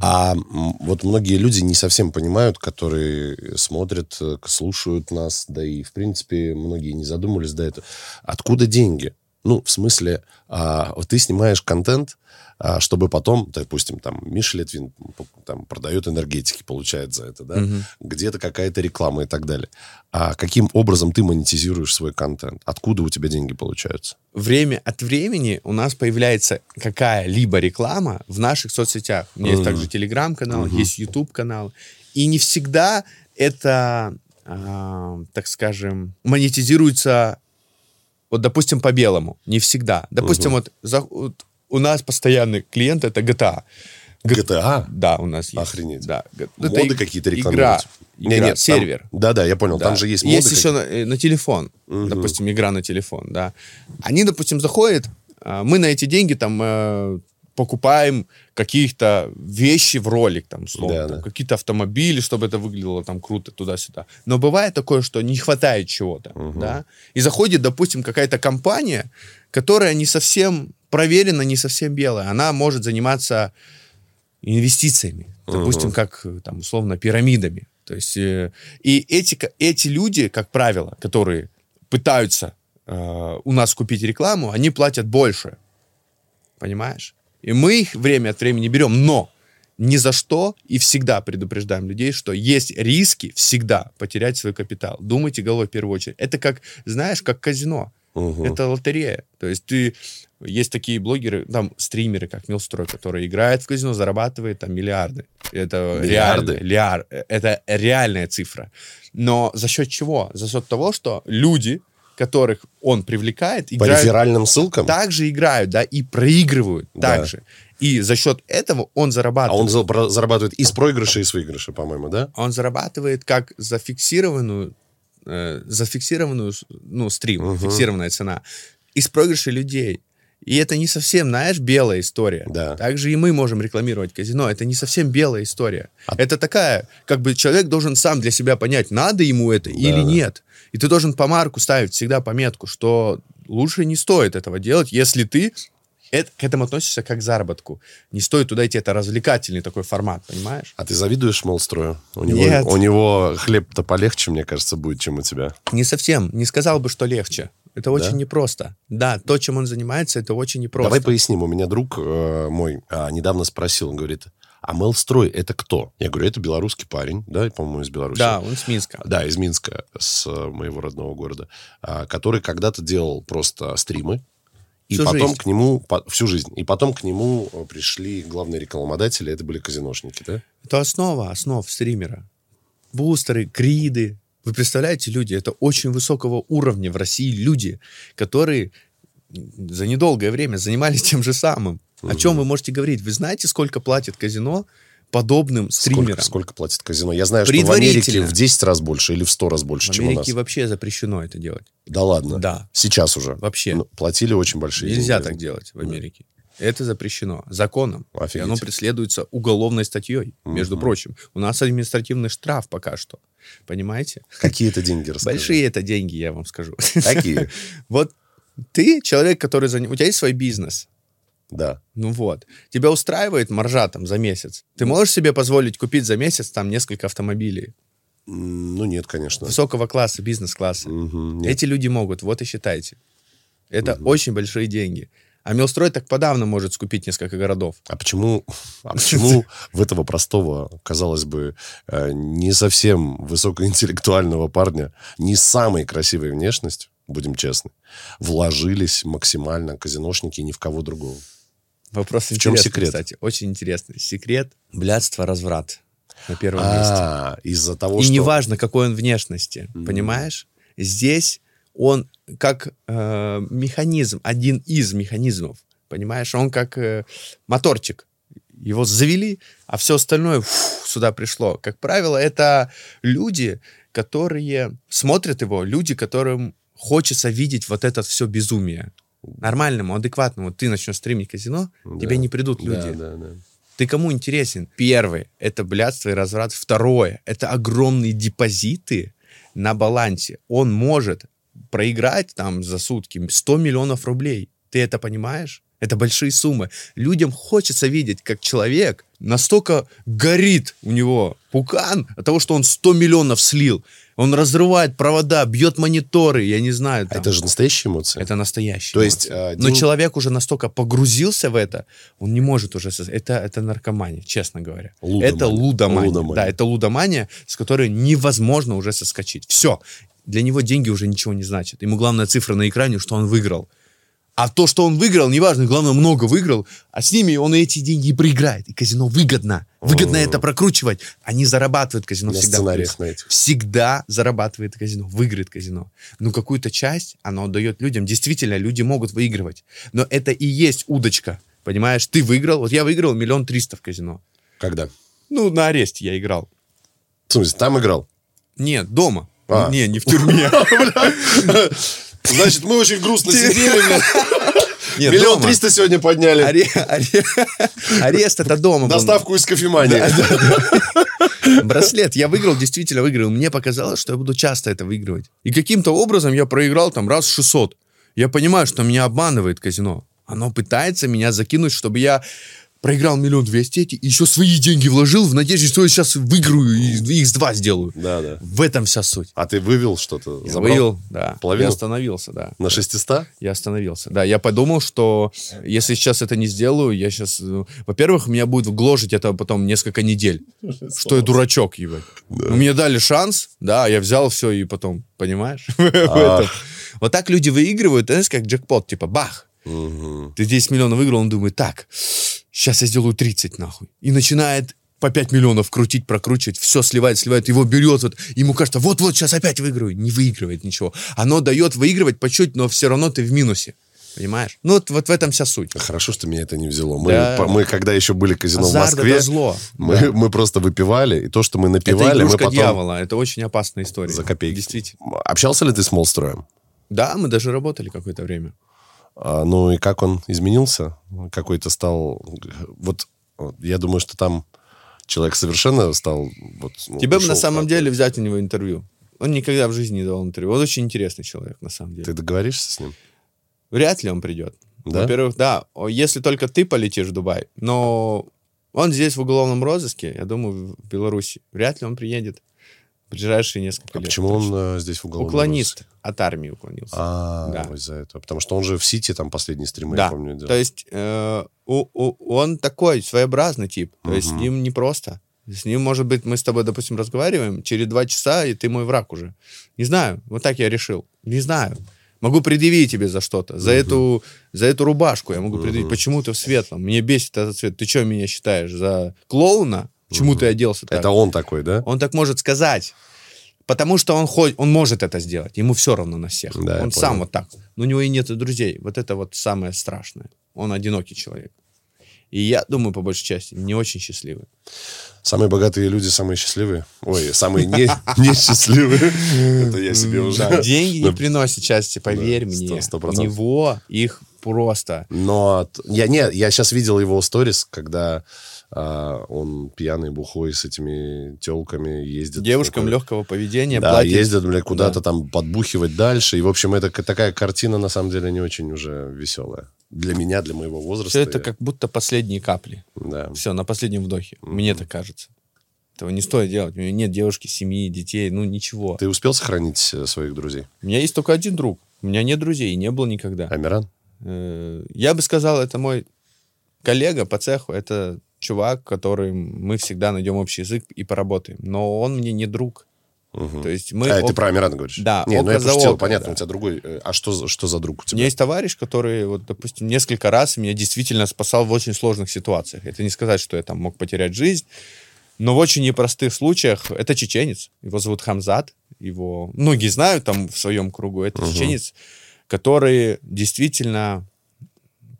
А вот многие люди не совсем понимают, которые смотрят, э, слушают нас, да и, в принципе, многие не задумывались до этого. Откуда деньги? Ну, в смысле, а, ты снимаешь контент, а, чтобы потом, допустим, там, Миша Литвин там, продает энергетики, получает за это, да? Где-то какая-то реклама и так далее. А каким образом ты монетизируешь свой контент? Откуда у тебя деньги получаются? время от времени у нас появляется какая-либо реклама в наших соцсетях. У меня есть также телеграм-канал, есть YouTube-канал. И не всегда это, а, так скажем, монетизируется, вот, допустим, по белому. Не всегда. Допустим, вот, за- вот у нас постоянный клиент это GTA. GTA? Да, у нас есть. Охренеть. Да. Моды и- какие-то? Не, Игра, нет, там- сервер. Да-да, я понял. Там Да. же есть моды. Есть еще на, на телефон, допустим, игра на телефон, да. Они, допустим, заходят, а, мы на эти деньги там э, покупаем каких-то вещи в ролик, там, условно, Да, там, да. какие-то автомобили, чтобы это выглядело там круто туда-сюда. Но бывает такое, что не хватает чего-то, да. И заходит, допустим, какая-то компания, которая не совсем проверена, не совсем белая. Она может заниматься инвестициями, допустим, как там условно пирамидами. То есть э, и эти эти люди, как правило, которые пытаются э, у нас купить рекламу, они платят больше, понимаешь? И мы их время от времени берем, но ни за что и всегда предупреждаем людей, что есть риски всегда потерять свой капитал. Думайте головой в первую очередь. Это как, знаешь, как казино. Мгм. Это лотерея. То есть ты... Есть такие блогеры, там, стримеры, как Милстрой, которые играют в казино, зарабатывают там миллиарды. Это Миллиарды? реально. Ляр, это реальная цифра. Но за счет чего? За счет того, что люди, которых он привлекает, По играют реферальным ссылкам? также играют, да, и проигрывают Да. также. И за счет этого он А зарабатывает. он за- про- зарабатывает и с проигрыша, и с выигрыша, по-моему, да? Он зарабатывает как зафиксированную, э, зафиксированную, ну, стрим, Мгм. фиксированная цена, из проигрыша людей. И это не совсем, знаешь, белая история. Да. Также и мы можем рекламировать казино. Это не совсем белая история. А- Это такая, как бы человек должен сам для себя понять, надо ему это или да. нет. И ты должен по марку ставить всегда пометку, что лучше не стоит этого делать, если ты это- к этому относишься как к заработку. Не стоит туда идти, это развлекательный такой формат, понимаешь? А ты завидуешь Молстрою? У него, Нет. у него хлеб-то полегче, мне кажется, будет, чем у тебя. Не совсем. Не сказал бы, что легче. Это очень Да? непросто. Да, то, чем он занимается, это очень непросто. Давай поясним. У меня друг э, мой а, недавно спросил, он говорит, а Мелстрой это кто? Я говорю, это белорусский парень, да, по-моему, из Беларуси. Да, он с Минска. Да, из Минска, с э, моего родного города, а, который когда-то делал просто стримы, и Всю потом жизнь. к нему, по- всю жизнь, и потом к нему э, пришли главные рекламодатели, это были казиношники, да? Это основа основ стримера. Бустеры, гриды. Вы представляете, люди, это очень высокого уровня в России люди, которые за недолгое время занимались тем же самым. О чем вы можете говорить? Вы знаете, сколько платит казино подобным стримерам? Сколько, сколько платит казино? Я знаю, что в Америке в 10 раз больше или в 100 раз больше, В чем у нас. Америке вообще запрещено это делать. Да ладно? Да. Сейчас уже? Вообще. Ну, платили очень большие Нельзя деньги. так делать в Америке. Это запрещено законом. Офигеть. И оно преследуется уголовной статьей, между Мгм. прочим. У нас административный штраф пока что. Понимаете? Какие это деньги, расскажи. Большие это деньги, я вам скажу. Какие? Вот ты человек, который... У тебя есть свой бизнес. Да. Ну вот. Тебя устраивает маржа там за месяц. Ты можешь себе позволить купить за месяц там несколько автомобилей Ну, нет, конечно. высокого класса, бизнес-класса. Нет. Эти люди могут, вот и считайте. Это очень большие деньги. А Милстрой так подавно может скупить несколько городов. А почему, а почему в этого простого, казалось бы, э, не совсем высокоинтеллектуального парня, не самой красивой внешностью, будем честны, вложились максимально казиношники ни в кого другого? Вопрос В чем секрет? кстати. Очень интересный. Секрет – блядство, разврат на первом месте. А, из-за того, И что... неважно, какой он внешности, Мгм. понимаешь? Здесь он как э, механизм, один из механизмов, понимаешь? Он как э, моторчик. Его завели, а все остальное фу, сюда пришло. Как правило, это люди, которые смотрят его, люди, которым хочется видеть вот это все безумие. Нормальному, адекватному. Ты начнешь стримить казино, Да. тебе не придут Да, люди. да, да. Ты кому интересен? Первый – это блядство и разврат. Второе – это огромные депозиты на балансе. Он может проиграть там за сутки 100 миллионов рублей. Ты это понимаешь? Это большие суммы. Людям хочется видеть, как человек настолько горит у него пукан от того, что он 100 миллионов слил. Он разрывает провода, бьет мониторы, я не знаю. А там. это же настоящие эмоции? Это настоящий. То есть, э, Но день- человек уже настолько погрузился в это, он не может уже... Это, это наркомания, честно говоря. Лудомания. Это лудомания. Лудомания. Да, это лудомания, с которой невозможно уже соскочить. Все. Для него деньги уже ничего не значат. Ему главная цифра на экране, что он выиграл. А то, что он выиграл, неважно, главное, много выиграл, а с ними он эти деньги и проиграет. И казино выгодно. Выгодно это прокручивать. Они зарабатывают казино На всегда. сценариях плюс. на этих. Всегда зарабатывает казино, выиграет казино. Ну, какую-то часть оно дает людям. Действительно, люди могут выигрывать. Но это и есть удочка. Понимаешь, ты выиграл. Вот я выиграл миллион триста в казино. Когда? Ну, на аресте я играл. В смысле, там играл? Нет, дома. А. Не, не в тюрьме. Значит, мы очень грустно сидели. Нет, Миллион триста сегодня подняли. Аре- аре- Арест это дома. был. Доставку из кофемании. Браслет. Я выиграл, действительно выиграл. Мне показалось, что я буду часто это выигрывать. И каким-то образом я проиграл там раз 600. Я понимаю, что меня обманывает казино. Оно пытается меня закинуть, чтобы я проиграл миллион двести эти, и еще свои деньги вложил в надежде, что я сейчас выиграю и их с два сделаю. Да, да. В этом вся суть. А ты вывел что-то? Я Забрал? вывел, да. Половину? Я остановился, да. На 600? Я остановился. Да, я подумал, что если сейчас это не сделаю, я сейчас... ну, Во-первых, меня будет гложить это потом несколько недель. Что я дурачок, ебать. Ну, Мне дали шанс, да, я взял все и потом, понимаешь? Вот так люди выигрывают, знаешь, как джекпот, типа бах. Ты 10 миллионов выиграл, он думает, так, сейчас я сделаю 30, нахуй. И начинает по 5 миллионов крутить, прокручивать, все сливает, сливает, его берет, вот, ему кажется, вот-вот, сейчас опять выиграю. Не выигрывает ничего. Оно дает выигрывать по чуть, но все равно ты в минусе. Понимаешь? Ну, вот, вот в этом вся суть. Хорошо, что меня это не взяло. Мы, Да. по- мы когда еще были казино Азарт в Москве, это зло. Мы, Да. мы просто выпивали, и то, что мы Это напивали, мы игрушка потом дьявола. Это очень опасная история. за копейки. Действительно. Общался ли ты с Молстроем? Да, мы даже работали какое-то время. А, ну и как он изменился? Какой-то стал... Вот я думаю, что там человек совершенно стал... Вот, ну, Тебе бы на самом деле взять у него интервью. Он никогда в жизни не давал интервью. Он очень интересный человек, на самом деле. Ты договоришься с ним? Вряд ли он придет. Да? Во-первых, да, если только ты полетишь в Дубай. Но он здесь в уголовном розыске, я думаю, в Беларуси. Вряд ли он приедет ближайшие несколько А лет. почему он э, здесь в уголовном Уклонист. розыске? От армии уклонился. А, Да. из-за этого. Потому что он же в Сити там последние стримы, да. я помню, делал. То есть э, у- у- он такой своеобразный тип. То есть с ним непросто. С ним, может быть, мы с тобой, допустим, разговариваем, через два часа, и ты мой враг уже. Не знаю. Вот так я решил. Не знаю. Могу предъявить тебе за что-то. За, эту, за эту рубашку я могу предъявить. Почему ты в светлом? Мне бесит этот цвет. Ты что меня считаешь? За клоуна? Почему ты оделся так? Это он такой, да? Он так может сказать. Потому что он, хоть, он может это сделать. Ему все равно на всех. Да, он сам вот так. Но у него и нет друзей. Вот это вот самое страшное. Он одинокий человек. И я думаю, по большей части, не очень счастливый. Самые богатые люди самые счастливые.Ой, самые не, несчастливые. Это я себе уже... Деньги не приносят счастья, поверь мне. У него их просто. Но я не, я сейчас видел его сторис, когда а, он пьяный, бухой с этими телками ездит. Девушкам Такой- легкого поведения Да, платят. ездят, бля, куда-то Да. там подбухивать дальше. И, в общем, это такая картина, на самом деле, не очень уже веселая. Для меня, для моего возраста. Все это как будто последние капли. Да. Все, на последнем вдохе. Мне так кажется. Этого не стоит делать. У меня нет девушки, семьи, детей, ну ничего. Ты успел сохранить э, своих друзей? У меня есть только один друг. У меня нет друзей, и не было никогда. Амиран? Э, Я бы сказал, это мой коллега по цеху. Это чувак, который мы всегда найдем общий язык и поработаем. Но он мне не друг. Мгм. То есть мы... а, ты об- про Амирана говоришь? Да, Не, ну я пошутил, око, понятно, да. у тебя другой. э, А что, что за друг у У тебя? меня есть товарищ, который, вот, допустим, несколько раз меня действительно спасал в очень сложных ситуациях. Это не сказать, что я там мог потерять жизнь, но в очень непростых случаях это чеченец. Его зовут Хамзат. Его многие знают там в своем кругу. Это чеченец, который действительно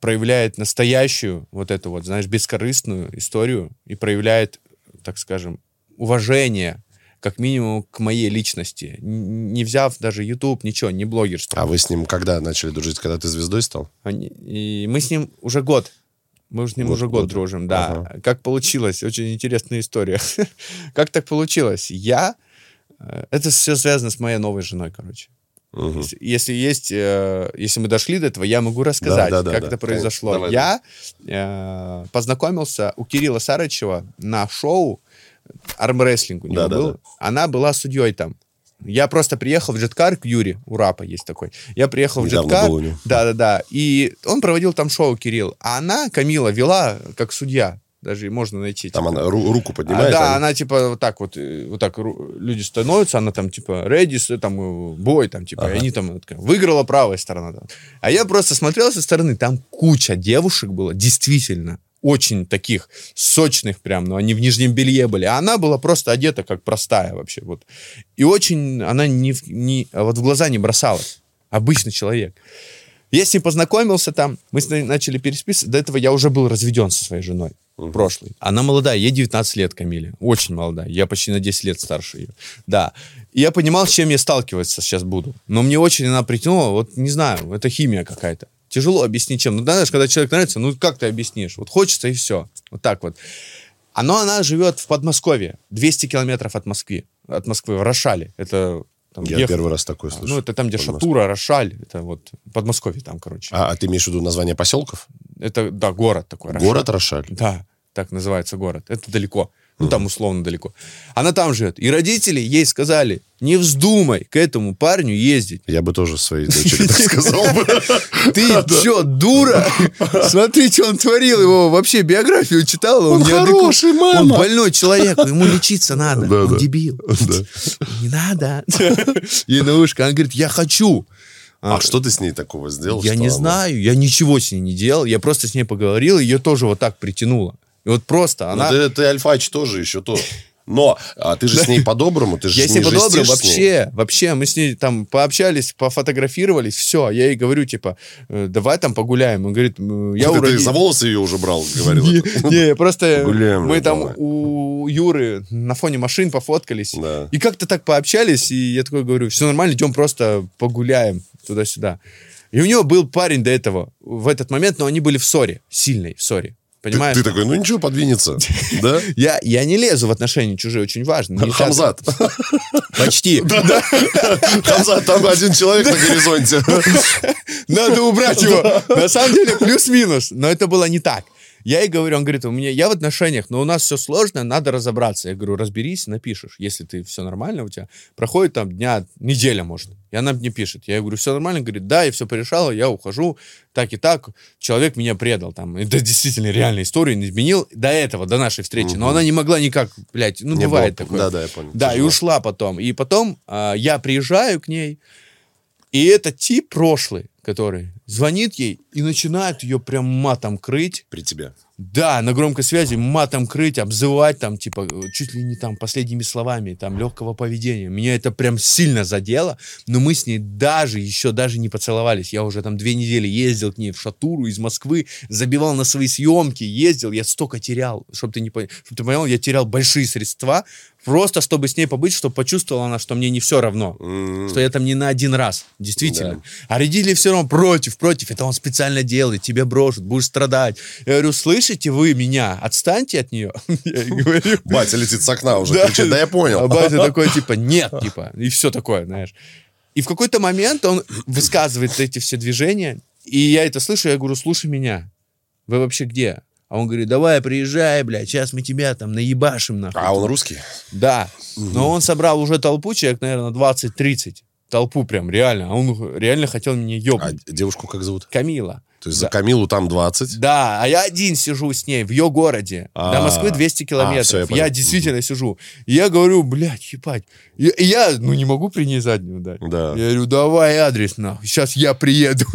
проявляет настоящую вот эту вот, знаешь, бескорыстную историю и проявляет, так скажем, уважение как минимум к моей личности, не взяв даже YouTube, ничего, не блогерство. А вы с ним когда начали дружить? Когда ты звездой стал? И мы с ним уже год. Мы с ним Год- уже год год. дружим, да. Ага. Как получилось? Очень интересная история. как так получилось? Я... э, Это все связано с моей новой женой, короче. Мгм. Если, если есть, э, если мы дошли до этого, я могу рассказать, да, да, как да. это произошло. Давай, я э, познакомился у Кирилла Сарычева на шоу армрестлинг у него Да, да, был. да. Она была судьей там. Я просто приехал в джеткар к Юре, у Рапа есть такой. Я приехал в Недавно джеткар. Да-да-да. И он проводил там шоу, Кирилл. А она, Камила, вела как судья. Даже можно найти. Там типа. она ру- руку А, поднимает. да, они- она типа вот так вот, э, вот так люди становятся, она там типа ready, там э, бой, там типа, и они там такая, выиграла правая сторона. там. А я просто смотрел со стороны, там куча девушек было, действительно, очень таких сочных прям, но они в нижнем белье были. А она была просто одета как простая вообще. Вот. И очень она не, в- не, а вот в глаза не бросалась. Обычный человек. Я с ним познакомился там, мы с ней начали пересписывать. До этого я уже был разведен со своей женой. Прошлый. Она молодая, ей 19 лет, Камиле. Очень молодая. Я почти на 10 лет старше ее. Да. И я понимал, с чем я сталкиваться сейчас буду. Но мне очень она притянула, вот не знаю, это химия какая-то. Тяжело объяснить, чем. Ну, знаешь, когда человек нравится, ну, как ты объяснишь? Вот хочется и все. Вот так вот. А, Но она живет в Подмосковье, 200 километров от Москвы. От Москвы, в Рошале. Это там, Я ехать- первый раз такой слышу. Ну, это там, где. Шатура, Рошаль. Это вот Подмосковье там, короче. А, а ты имеешь в виду название поселков? Это, да, город такой. Рошаль. Город Рошаль. Да, так называется город. Это далеко. Ну, там условно далеко. Она там живет. И родители ей сказали, не вздумай к этому парню ездить. Я бы тоже своей дочери так сказал бы. Ты чё, дура? Смотри, что он творил. Его вообще биографию читал. Он, хороший, мама. Он больной человек. Ему лечиться надо. Он дебил. Не надо. Ей на ушко. Она говорит, я хочу. А что ты с ней такого сделал? Я не она- знаю. Я ничего с ней не делал. Я просто с ней поговорил. Ее тоже вот так притянуло. И вот просто Ну, она... ты, ты альфач тоже еще то. Но а ты же с ней по-доброму, ты же Я с ней не по-доброму, вообще, вообще, мы с ней там пообщались, пофотографировались, все, я ей говорю, типа, э, давай там погуляем. Он говорит, «М, я Ты, у ты за волосы ее уже брал, говорил. Не, я просто мы там у Юры на фоне машин пофоткались. И как-то так пообщались, и я такой говорю, все нормально, идем просто погуляем туда-сюда. И у него был парень до этого в этот момент, но они были в ссоре, сильной в ссоре. Ты, Понимаешь? ты такой, ну ничего, подвинется. Да? Я, я не лезу в отношения чужие, очень важно. Не Хамзат. Почти. Хамзат, там один человек на горизонте. Надо убрать его. На самом деле, плюс-минус. Но это было не так. Я ей говорю, он говорит, у меня, я в отношениях, но у нас все сложно, надо разобраться. Я говорю, разберись, напишешь. Если ты все нормально у тебя, проходит там дня, неделя, может. И она мне пишет. Я говорю, все нормально? Говорит, да, я все порешала, я ухожу, так и так. Человек меня предал. Там. Это действительно реальная история, не изменил до этого, до нашей встречи. Но она не могла никак, блядь, ну, Не бывает было. такое. Да, да, я понял. Да, и Тяжело. ушла потом. И потом а, я приезжаю к ней, и этот тип прошлый, который звонит ей и начинает ее прям матом крыть. При тебе. Да, на громкой связи матом крыть, обзывать там, типа, чуть ли не там последними словами, там, легкого поведения. Меня это прям сильно задело, но мы с ней даже, еще даже не поцеловались. Я уже там две недели ездил к ней в Шатуру из Москвы, забивал на свои съемки, ездил, я столько терял, чтобы ты не пон- чтоб ты понял, я терял большие средства, просто чтобы с ней побыть, чтобы почувствовала она, что мне не все равно, что я там не на один раз, действительно. А родители все равно против, против, это он специально делает, тебе брошут, будешь страдать. Я говорю, слышите вы меня, отстаньте от нее. Батя летит с окна уже, кричит, да я А понял. батя такой, типа, нет, типа, и все такое, знаешь. И в какой-то момент он высказывает эти все движения, и я это слышу, я говорю, слушай меня, вы вообще где? А он говорит, давай, приезжай, блядь, сейчас мы тебя там наебашим, нахуй. А он русский? Да. Но он собрал уже толпу, человек, наверное, 20-30. Толпу прям, реально. А он реально хотел меня А ебнуть. девушку как зовут? Камила. То есть за Камилу там 20. Да, а я один сижу с ней в ее городе. А. До Москвы 200 А, километров. я я действительно сижу. И я говорю, блядь, ебать. И, и я, ну, не могу при ней заднюю дать. Да. Я говорю, давай адрес, нахуй. Сейчас я приеду.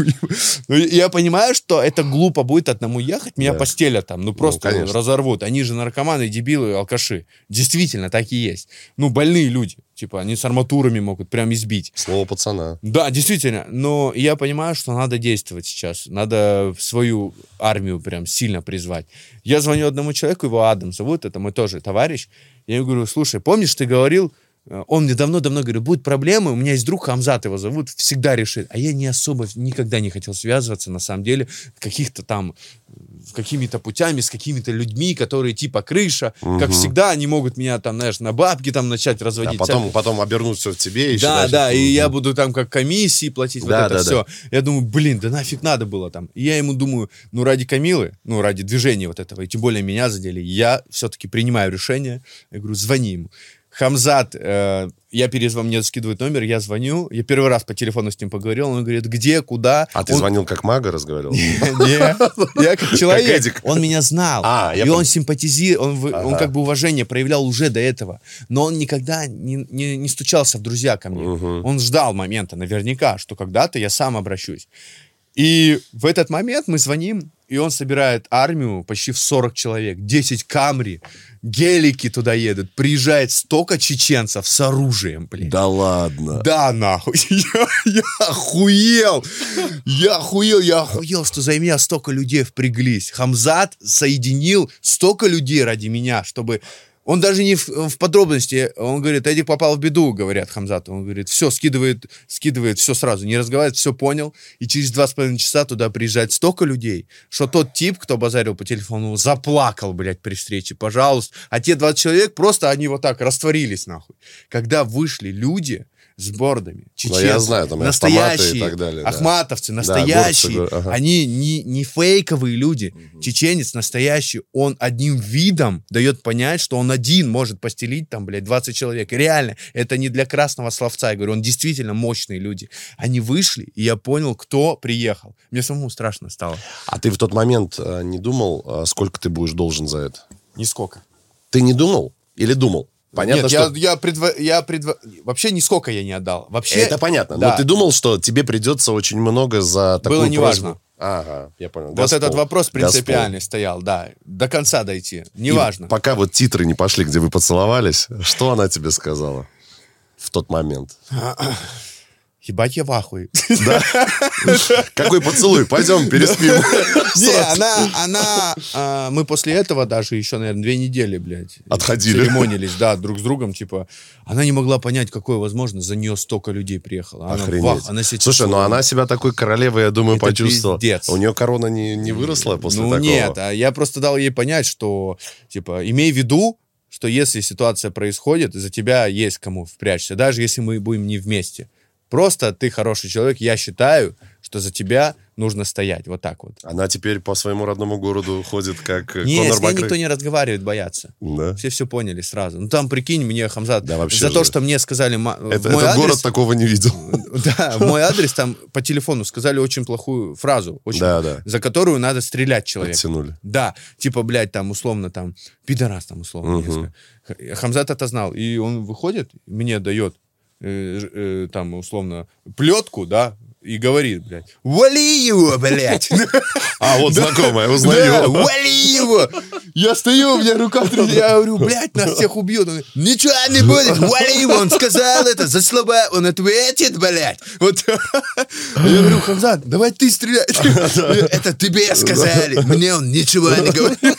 Ну, я понимаю, что это глупо будет одному ехать. Меня Да. постелят там. Ну, просто конечно. разорвут. Они же наркоманы, дебилы, алкаши. Действительно, так и есть. Ну, больные люди. Типа, они с арматурами могут прям избить. Слово пацана. Да, действительно. Но я понимаю, что надо действовать сейчас. Надо свою армию прям сильно призвать. Я звоню одному человеку, его Адам зовут, это мой тоже товарищ. Я ему говорю, слушай, помнишь, ты говорил, э, он мне давно-давно говорит, будут проблемы, у меня есть друг Хамзат его зовут, всегда решит. А я не особо, никогда не хотел связываться, на самом деле, каких-то там, э, какими-то путями, с какими-то людьми, которые типа крыша. Как всегда, они могут меня там, знаешь, на бабки там начать А разводить. потом, потом обернуть все в тебе и Да, считать, да, что- и я буду там как комиссии платить, Да, вот это да, все. Я думаю, блин, да нафиг надо было там. И я ему думаю, ну ради Камилы, ну ради движения вот этого, и тем более меня задели, я все-таки принимаю решение. Я говорю, звони ему. Хамзат, э, я перезвоню, мне скидывают номер, я звоню, я первый раз по телефону с ним поговорил, он говорит, где, куда. А ты Он- звонил как мага, разговаривал? Не, я как человек, он меня знал. А, и он симпатизировал, он, как бы уважение проявлял уже до этого. Но он никогда не стучался в друзья ко мне. Он ждал момента наверняка, что когда-то я сам обращусь. И в этот момент мы звоним, и он собирает армию почти в 40 человек, 10 камри, гелики туда едут, приезжает столько чеченцев с оружием, блин. Да ладно. Да, нахуй. Я, я охуел. Я охуел, я охуел, что за меня столько людей впряглись. Хамзат соединил столько людей ради меня, чтобы... Он даже не в, в подробности, он говорит, Эдик попал в беду, говорят Хамзату. Он говорит, все, скидывает, скидывает все сразу, не разговаривает, все понял. И через два с половиной часа туда приезжает столько людей, что тот тип, кто базарил по телефону, заплакал, блядь, при встрече, пожалуйста. А те 20 человек просто, они вот так растворились, нахуй. Когда вышли люди, с бордами. Ну, Чеченцы, я знаю, там автоматы и настоящие, так далее, да. ахматовцы, Да, настоящие. горцы, ага. Они не, не фейковые люди. Чеченец настоящий, он одним видом дает понять, что он один может постелить там, блядь, 20 человек. И реально, это не для красного словца, я говорю, он действительно мощные люди. Они вышли, и я понял, кто приехал. Мне самому страшно стало. А ты в тот момент э, не думал, э, сколько ты будешь должен за это? Нисколько. Ты не думал или думал? Понятно, Нет, что... я, я, предво- я предво- вообще нисколько я не отдал. Вообще, Это понятно. Да. Но ты думал, что тебе придется очень много за такую Было неважно. просьбу? Ага, я понял. вот Госпол. этот вопрос Госпол. принципиальный стоял, да. До конца дойти. И Неважно. пока вот титры не пошли, где вы поцеловались, что она тебе сказала в тот момент? Ебать, я в ахуе. Какой поцелуй? Пойдем, переспим. Не, она, она, а, мы после этого даже еще, наверное, две недели, блядь. Отходили. Церемонились, да, друг с другом, типа. Она не могла понять, какое возможно, за нее столько людей приехало. Она, Охренеть. вах, она себя Слушай, ну чувствовала. она себя такой королевой, я думаю, Это почувствовала. пиздец. У нее корона не, не выросла после ну такого? нет, а я просто дал ей понять, что, типа, имей в виду, что если ситуация происходит, за тебя есть кому впрячься, даже если мы будем не вместе. Просто ты хороший человек, я считаю, что за тебя нужно стоять. Вот так вот. Она теперь по своему родному городу ходит как э, Нет, Конор с ней Макгрегор. никто не разговаривает, боятся. Да. Все все поняли сразу. Ну там, прикинь, мне, Хамзат, Да, вообще за то, же. что мне сказали ма- Это, мой этот адрес, город такого не видел. да, мой адрес там по телефону сказали очень плохую фразу, очень, Да, да. за которую надо стрелять человека. Оттянули. Да, типа, блядь, там, условно, там, пидорас, там, условно. Х- Хамзат это знал. И он выходит, мне дает, э, э, там, условно, плетку, да, и говорит, блядь, вали его, блядь. А, вот знакомая, узнаю. вали его. Я стою, у меня рука я говорю, блядь, нас всех убьют. Ничего не будет, вали его. Он сказал это за слова, он ответит, блядь. Вот. Я говорю, Хамзат, давай ты стреляй. Это тебе сказали, мне он ничего не говорит.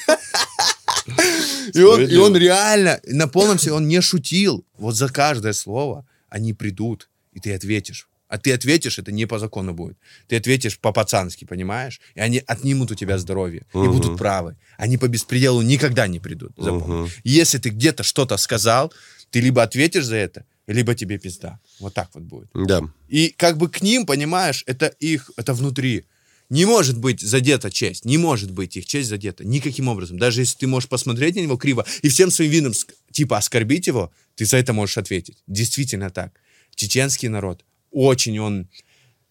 И он, и он реально на полном себе, он не шутил. Вот за каждое слово они придут, и ты ответишь. А ты ответишь, это не по закону будет. Ты ответишь по-пацански, понимаешь? И они отнимут у тебя здоровье. И будут правы. Они по беспределу никогда не придут. Запомни. Если ты где-то что-то сказал, ты либо ответишь за это, либо тебе пизда. Вот так вот будет. Да. И как бы к ним, понимаешь, это их, это внутри. Не может быть задета честь, не может быть их честь задета никаким образом. Даже если ты можешь посмотреть на него криво и всем своим видом типа оскорбить его, ты за это можешь ответить. Действительно так. Чеченский народ, очень он,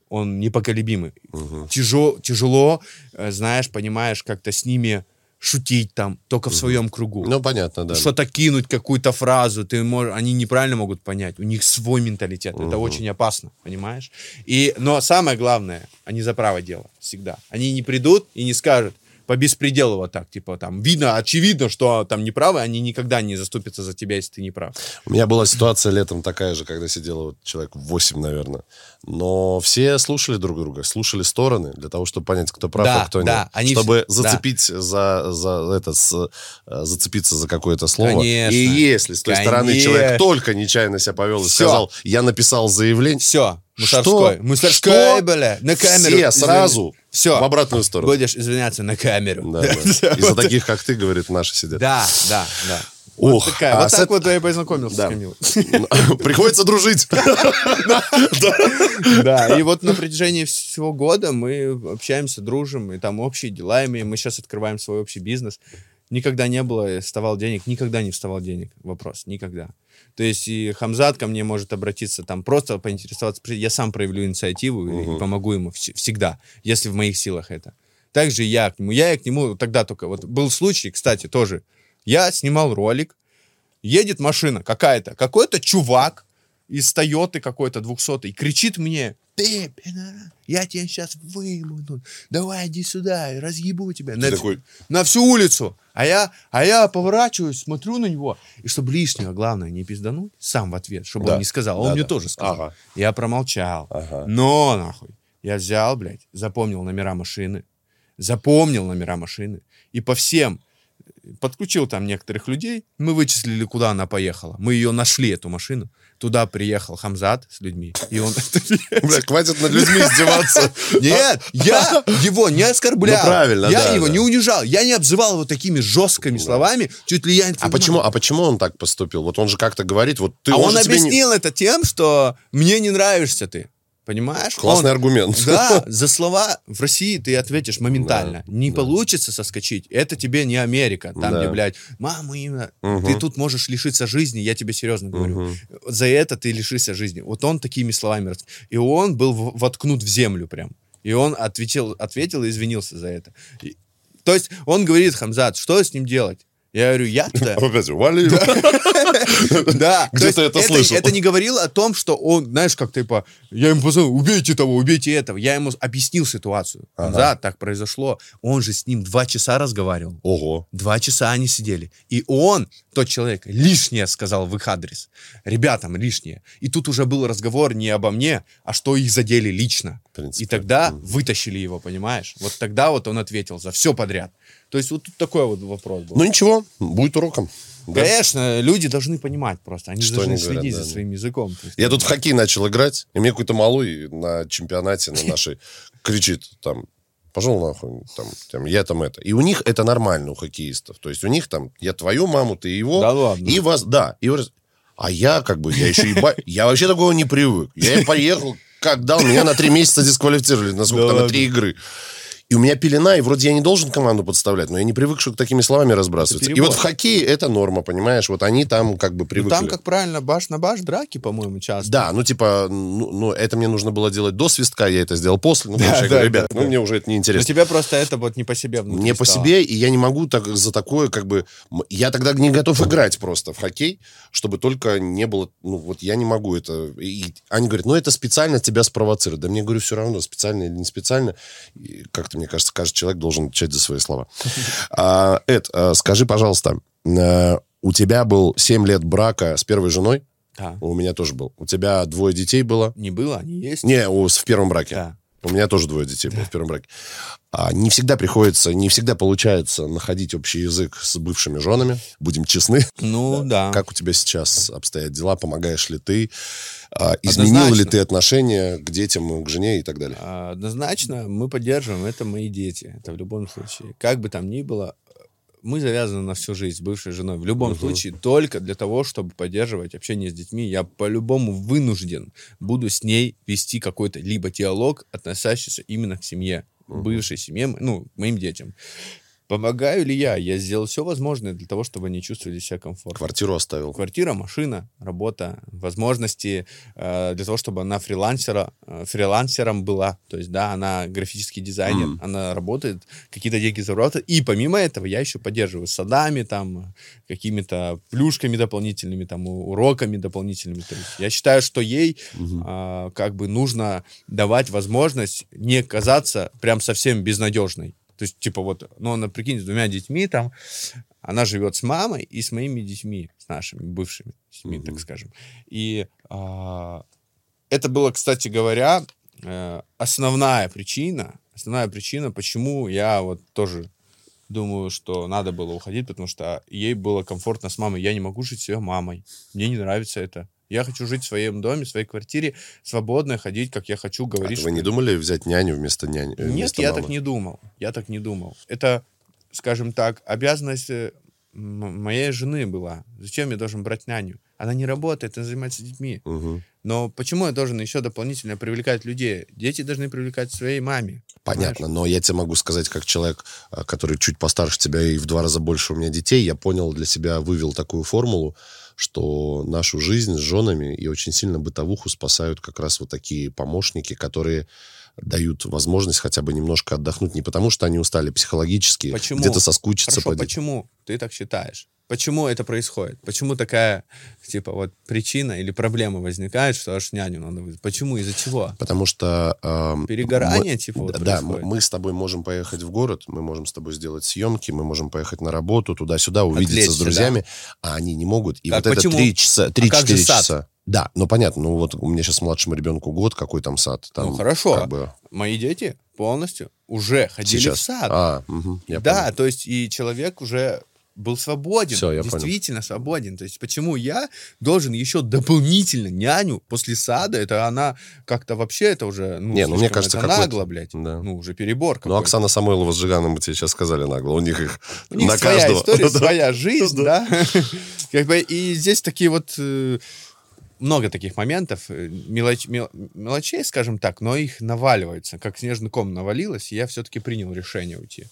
он непоколебимый. Тяжело, тяжело, э, знаешь, понимаешь, как-то с ними шутить там, только в своем кругу Ну, понятно, да. что-то кинуть, какую-то фразу, ты можешь, они неправильно могут понять. У них свой менталитет. Это очень опасно, понимаешь? И, но самое главное, они за право дело всегда. Они не придут и не скажут по беспределу вот так, типа там, видно, очевидно, что там неправы, они никогда не заступятся за тебя, если ты не прав. У меня была ситуация летом такая же, когда сидело вот человек 8, наверное. Но все слушали друг друга, слушали стороны для того, чтобы понять, кто прав, Да, а кто да, нет. они чтобы все- да. зацепить за, за это, с- э, зацепиться за какое-то слово. Конечно. И если с той стороны Конечно. человек только нечаянно себя повел и Всё. сказал, я написал заявление, Все, Что? мусорской. Мусорской, Что? бля, на камеру. все извини. сразу Все. в обратную сторону. Будешь извиняться на камеру. Да, да. Из-за таких, как ты, говорит, наши сидят. Да, да, да. Ох, Вот, такая, а вот так эт- вот я и познакомился Да. с Камилой. Приходится дружить. Да, и вот на протяжении всего года мы общаемся, дружим, и там общие дела имеем. Мы сейчас открываем свой общий бизнес. Никогда не было, вставал денег, никогда не вставал денег. Вопрос, никогда. То есть и Хамзат ко мне может обратиться, там просто поинтересоваться. Я сам проявлю инициативу и помогу ему вс- всегда, если в моих силах это. Также я к нему. Я к нему тогда только... Вот был случай, кстати, тоже. Я снимал ролик, едет машина какая-то, какой-то чувак из Тойоты какой-то 200 и кричит мне, ты, я тебя сейчас выйму тут, давай иди сюда, разъебу тебя. На, такой- всю- на всю улицу. А я, а я поворачиваюсь, смотрю на него, и чтобы лишнего, главное, не пиздануть, сам в ответ, чтобы Да. он не сказал. Он Да, мне да. тоже сказал. Ага. Я промолчал. Ага. Но, нахуй, я взял, блядь, запомнил номера машины, запомнил номера машины, и по всем подключил там некоторых людей, мы вычислили, куда она поехала. Мы ее нашли, эту машину. Туда приехал Хамзат с людьми, и он... Бля, хватит над людьми издеваться. Нет, я его не оскорблял. Ну, правильно, Я его не унижал. Я не обзывал его такими жесткими словами. Чуть ли я... А почему, а почему он так поступил? Вот он же как-то говорит, вот ты А он объяснил это тем, что мне не нравишься ты. Понимаешь? Классный Он- аргумент. Да, за слова в России ты ответишь моментально. Да, не да. получится соскочить. Это тебе не Америка. Там, Да. где, блядь, мама именно. Мгм. Ты тут можешь лишиться жизни, я тебе серьезно говорю. Мгм. За это ты лишишься жизни. Вот он такими словами. И он был воткнут в землю прям. И он ответил, ответил и извинился за это. И- то есть он говорит, Хамзат, что с ним делать? Я говорю, я-то... Опять, вали. Да, то Где-то это слышал. Это не говорило о том, что он, знаешь, как типа, я ему позвонил, убейте того, убейте этого. Я ему объяснил ситуацию. Да, так произошло. Он же с ним два часа разговаривал. Ого. Два часа они сидели. И он, тот человек, лишнее сказал в их адрес. Ребятам лишнее. И тут уже был разговор не обо мне, а что их задели лично. И тогда вытащили его, понимаешь? Вот тогда вот он ответил за все подряд. То есть вот тут такой вот вопрос был. Ну ничего, будет уроком. Да. Конечно, люди должны понимать просто. Они Что должны они говорят, следить да, за своим языком. Есть, Я тут в хоккей начал играть, и мне какой-то малой на чемпионате на нашей кричит там, пошел нахуй, там, там, я там это. И у них это нормально, у хоккеистов. То есть у них там, я твою маму, ты его. Да ладно? И вас, да. И вас- а я как бы, я еще и... ба- Я вообще такого не привык. Я поехал, как дал, меня на три месяца дисквалифицировали, на сколько Да там, на три игры. И у меня пелена, и вроде я не должен команду подставлять, но я не привык, что такими словами разбрасываться. И вот в хоккее это норма, понимаешь? Вот они там как бы Ну, привыкли. там, как правильно, баш на баш драки, по-моему, часто. Да, ну типа, ну, ну, это мне нужно было делать до свистка, я это сделал после. Ну, Да, я да, говорю, ребят, да, ну да. мне уже это не Но интересно. тебе просто это вот не по себе внутри по стало. себе, и я не могу так за такое, как бы... Я тогда не готов играть просто в хоккей, чтобы только не было... Ну, вот я не могу это... И они говорят, ну, это специально тебя спровоцировать. Да мне, говорю, все равно, специально или не специально. Как-то, мне кажется, каждый человек должен отвечать за свои слова. А, Эд, а, скажи, пожалуйста, а, у тебя был 7 лет брака с первой женой? Да. У меня тоже был. У тебя двое детей было? Не было, они есть. Не, у- в первом браке. Да. У меня тоже двое детей было в первом браке. А, не всегда приходится, не всегда получается находить общий язык с бывшими женами. Будем честны. Ну, да. Как у тебя сейчас обстоят дела? Помогаешь ли ты? А, изменил ли Однозначно. ты отношение к детям, к жене и так далее? А, Однозначно мы поддерживаем, это мои дети, это в любом случае. Как бы там ни было, мы завязаны на всю жизнь с бывшей женой. В любом случае, только для того, чтобы поддерживать общение с детьми, я по-любому вынужден буду с ней вести какой-то либо диалог, относящийся именно к семье, бывшей семье, ну, моим детям. Помогаю ли я? Я сделал все возможное для того, чтобы они чувствовали себя комфортно. Квартиру оставил. Квартира, машина, работа, возможности э, для того, чтобы она фрилансера, э, фрилансером была. То есть, да, она графический дизайнер, Мгм. она работает, какие-то деньги зарабатывает. И помимо этого я еще поддерживаю садами, там, какими-то плюшками дополнительными, там, уроками дополнительными. То есть я считаю, что ей а, как бы нужно давать возможность не казаться прям совсем безнадежной. То есть, типа, вот, ну, она, прикинь, с двумя детьми там, она живет с мамой и с моими детьми, с нашими бывшими детьми, так скажем. И а, это было, кстати говоря, э, основная причина, основная причина, почему я вот тоже думаю, что надо было уходить, потому что ей было комфортно с мамой. Я не могу жить с ее мамой. Мне не нравится это. Я хочу жить в своем доме, в своей квартире, свободно ходить, как я хочу, А говорить. вы не думали взять няню вместо няни? э, Нет, вместо я мамы? так не думал. Я так не думал. Это, скажем так, обязанность э, моей жены была. Зачем я должен брать няню? Она не работает, она занимается детьми. Мгм. Но почему я должен еще дополнительно привлекать людей? Дети должны привлекать своей маме. Понятно, понимаешь? но я тебе могу сказать, как человек, а, который чуть постарше тебя и в два раза больше у меня детей, я понял для себя, вывел такую формулу, что нашу жизнь с женами и очень сильно бытовуху спасают как раз вот такие помощники, которые дают возможность хотя бы немножко отдохнуть, не потому что они устали психологически, где-то соскучиться Хорошо, по детям. почему ты так считаешь? Почему это происходит? Почему такая, типа, вот причина или проблема возникает, что аж няню надо вызвать? Почему? Из-за чего? Потому что... эм, Перегорание, мы- типа, вот да, да, мы, мы с тобой можем поехать в город, мы можем с тобой сделать съемки, мы можем поехать на работу, туда-сюда, увидеться с Отвлечься, друзьями, а они не могут. И Так вот почему? это три часа, А три как же четыре сад? часа. Да, ну понятно, ну вот у меня сейчас младшему ребенку год, какой там сад? Там ну, хорошо. Как бы Мои дети полностью уже ходили сейчас. в сад. А, мгм, я да, понял. то есть и человек уже был свободен. Всё, я понял. действительно свободен. То есть почему я должен еще дополнительно няню после сада? Это она как-то вообще это уже, ну, Не, ну, мне кажется, это нагло, блядь. Да. Ну, уже перебор Ну. Оксана Самойлова с Жиганом тебе сейчас сказали нагло. У них их У них на своя каждого. история, своя жизнь, да. И здесь такие вот э, много таких моментов, э, мелоч- мел- мелочей, скажем так, но их наваливается. Как снежный ком навалилось, и я все-таки принял решение уйти.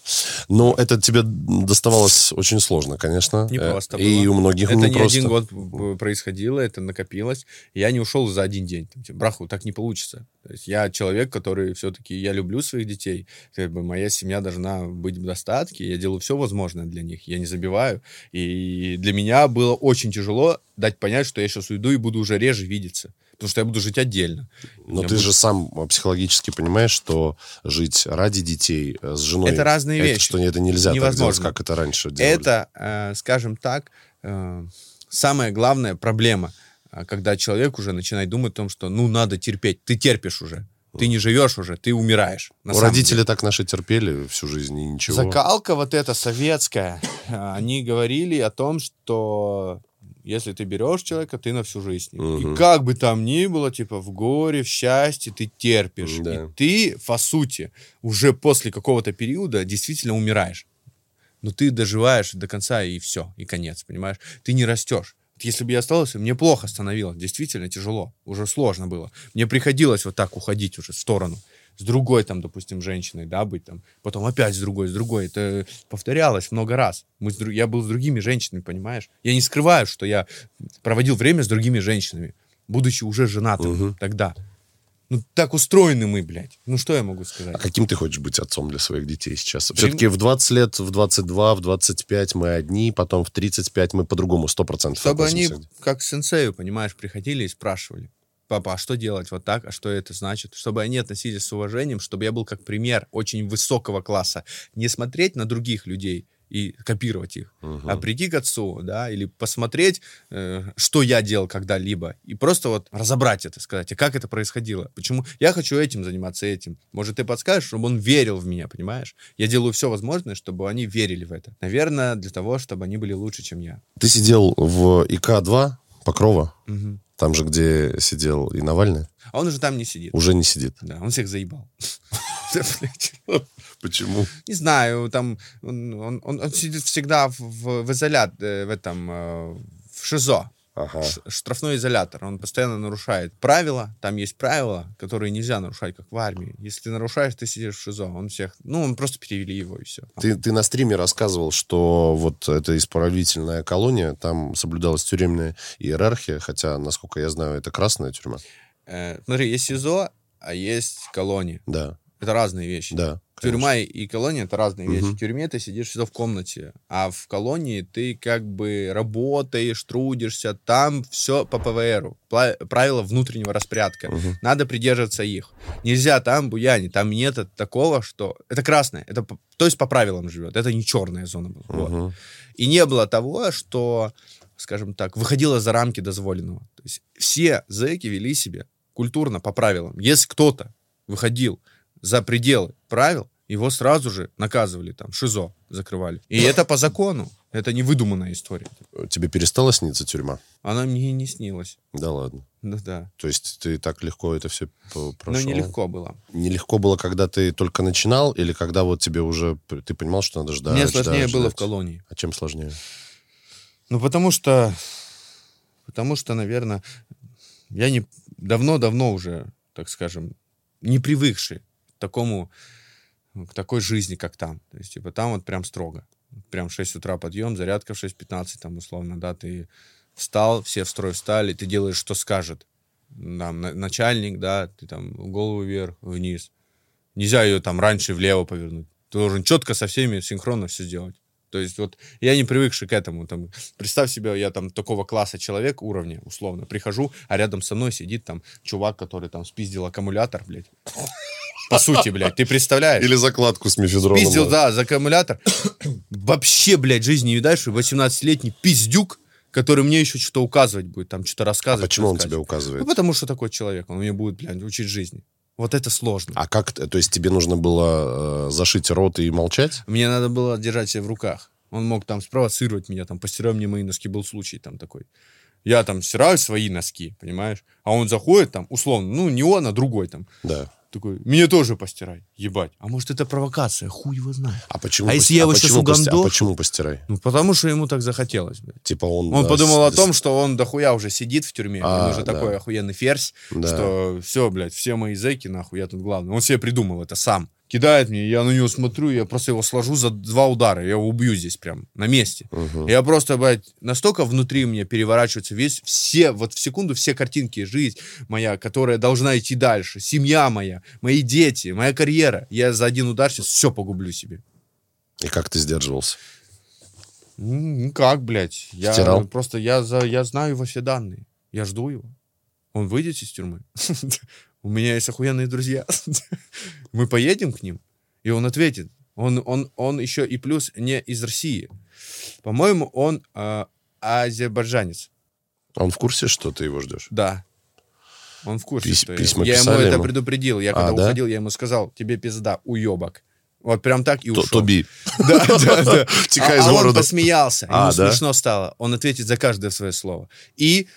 Ну, это тебе доставалось очень сложно, конечно. Не Э, просто И было. у многих это не не просто. один год э, происходило, это накопилось. Я не ушел за один день. Там, типа, Браху, так не получится. То есть я человек, который все-таки, я люблю своих детей. Как бы моя семья должна быть в достатке. Я делаю все возможное для них. Я не забиваю. И для меня было очень тяжело дать понять, что я сейчас уйду и буду уже реже видеться. Потому что я буду жить отдельно. Но Я ты буду- же сам э, психологически понимаешь, что жить ради детей э, с женой... Это разные это вещи. что это нельзя так Невозможно. делать, как это раньше делали. Это, э, скажем так, э, самая главная проблема, э, когда человек уже начинает думать о том, что ну надо терпеть. Ты терпишь уже. Ты не живешь уже, ты умираешь. на У самом родителей деле. так наши терпели всю жизнь, и ничего. Закалка вот эта советская. Они говорили о том, что если ты берешь человека, ты на всю жизнь. с ним. Мгм. И как бы там ни было, типа в горе, в счастье, ты терпишь. Да. И ты, по сути, уже после какого-то периода действительно умираешь. Но ты доживаешь до конца, и все, и конец, понимаешь? Ты не растешь. Вот Если бы я остался, мне плохо становилось, действительно тяжело, уже сложно было. Мне приходилось вот так уходить уже в сторону. С другой, там, допустим, женщиной, да, быть там, потом опять с другой, с другой. Это повторялось много раз. Мы с Я был с другими женщинами, понимаешь? Я не скрываю, что я проводил время с другими женщинами, будучи уже женатым Мгм. тогда. Ну, так устроены мы, блядь. Ну, что я могу сказать? А каким ты хочешь быть отцом для своих детей сейчас? Прям- Все-таки в 20 лет, в 22, в 25 мы одни, потом в 35 мы по-другому, 100% Чтобы они, относимся. как к сенсею, понимаешь, приходили и спрашивали. Папа, а что делать вот так? А что это значит? Чтобы они относились с уважением, чтобы я был как пример очень высокого класса. Не смотреть на других людей и копировать их, а прийти к отцу, да, или посмотреть, э, что я делал когда-либо, и просто вот разобрать это, сказать, а как это происходило, почему я хочу этим заниматься, этим. Может, ты подскажешь, чтобы он верил в меня, понимаешь? Я делаю все возможное, чтобы они верили в это. Наверное, для того, чтобы они были лучше, чем я. Ты сидел в ИК-2 Покрова, Мгм. Там же, где сидел и Навальный, А он уже там не сидит. уже не сидит. Да, он всех заебал. Почему? Не знаю, там он, он, он- сидит всегда в, в, в изолят, э, в этом, э, в ШИЗО. Ага. Штрафной изолятор. Он постоянно нарушает правила. Там есть правила, которые нельзя нарушать, как в армии. Если ты нарушаешь, ты сидишь в ШИЗО. Он всех... Ну, он просто перевели его, и все. Ты, ты на стриме рассказывал, что вот эта исправительная колония, там соблюдалась тюремная иерархия, хотя, насколько я знаю, это красная тюрьма. Э, смотри, есть СИЗО, а есть колония. Да, Это разные вещи. да. Тюрьма и- колония это разные вещи. Мгм. В тюрьме ты сидишь всегда в комнате, а в колонии ты как бы работаешь, трудишься. Там все по ПВРу. Правила внутреннего распорядка. Мгм. Надо придерживаться их. Нельзя там буянить. Там нет такого, что... Это красное. Это, то есть по правилам живет. Это не черная зона была. Вот. Мгм. И не было того, что, скажем так, выходило за рамки дозволенного. То есть все зэки вели себя культурно по правилам. Если кто-то выходил за пределы правил, его сразу же наказывали, там, ШИЗО закрывали. И это по закону. Это не выдуманная история. Тебе перестала сниться тюрьма? Она мне не снилась. Да ладно. Ну да. То есть ты так легко это все прошел? Но нелегко было. Нелегко было, когда ты только начинал, или когда вот тебе уже, ты понимал, что надо ждать? мне сложнее ждать, было в колонии. А чем сложнее? Ну, потому что, потому что, наверное, я не давно-давно уже, так скажем, не привыкший такому, к такой жизни, как там. То есть, типа, там вот прям строго. Прям в 6 утра подъем, зарядка в 6.15, там, условно, да, ты встал, все в строй встали, ты делаешь, что скажет. Там, на- начальник, да, ты там голову вверх, вниз. Нельзя ее там раньше влево повернуть. Ты должен четко со всеми синхронно все сделать. То есть вот я не привыкший к этому. Там, представь себе, я там такого класса человек, уровня, условно, прихожу, а рядом со мной сидит там чувак, который там спиздил аккумулятор, блядь. По сути, блядь, ты представляешь? Или закладку с мефедроном. Пиздил, да, за аккумулятор. Вообще, блядь, жизни не видаешь, 18-летний пиздюк, который мне еще что-то указывать будет, там что-то А рассказывать. почему он тебе указывает? Ну, потому что такой человек, он мне будет, блядь, учить жизни. Вот это сложно. А как, то есть тебе нужно было э, зашить рот и молчать? Мне надо было держать себя в руках. Он мог там спровоцировать меня, там, постирай мне мои носки, был случай там такой. Я там стираю свои носки, понимаешь? А он заходит там, условно, ну, не он, а другой там. Да. Такой, мне тоже постирай, ебать. А может, это провокация, хуй его знает. А почему? А если я его щас почему пости- угандошу? А почему постирай? Ну, потому что ему так захотелось, блядь. Типа он... Он да, подумал о с- том, что он дохуя уже сидит в тюрьме, А, он уже да. такой охуенный ферзь, Да. что все, блядь, все мои зэки, нахуй, я тут главный. Он себе придумал это сам. Кидает мне, я на него смотрю, я просто его сложу за два удара, я его убью здесь прям, на месте. Я просто, блядь, настолько внутри мне переворачивается весь, все, вот в секунду все картинки, жизнь моя, которая должна идти дальше, семья моя, мои дети, моя карьера. Я за один удар сейчас все погублю себе. И как ты сдерживался? Ну как, блядь? Я Втирал? просто я за я знаю его все данные. Я жду его. Он выйдет из тюрьмы. У меня есть охуенные друзья. Мы поедем к ним, и он ответит. Он, он, он еще и плюс не из России. По-моему, он э, азербайджанец. Он в курсе, что ты его ждешь? Да. Он в курсе, Пись- что письма я, ему это ему? предупредил. Я А, когда да? уходил, я ему сказал, тебе пизда, уебок. Вот прям так и То- ушел. Тоби. Да, да, да. А, а он посмеялся, ему А, да? смешно стало. Он ответит за каждое свое слово. И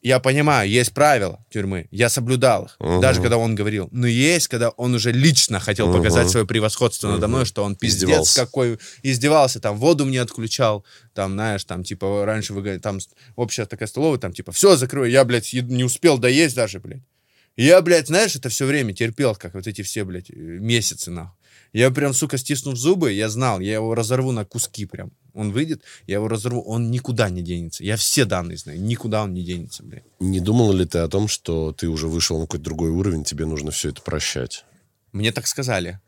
я понимаю, есть правила тюрьмы, я соблюдал их, Мгм. даже когда он говорил. Но есть, когда он уже лично хотел показать Мгм. свое превосходство надо мной, что он пиздец Издевался. какой, издевался, там воду мне отключал, там, знаешь, там, типа, раньше вы там общая такая столовая, там, типа, все, закрою, я, блядь, не успел доесть даже, блядь. Я, блядь, знаешь, это все время терпел, как вот эти все, блядь, месяцы, нахуй. Я прям, сука, стиснув зубы, я знал, я его разорву на куски прям. Он выйдет, я его разорву, он никуда не денется. Я все данные знаю, никуда он не денется, блядь. Не думал ли ты о том, что ты уже вышел на какой-то другой уровень, тебе нужно все это прощать? Мне так сказали.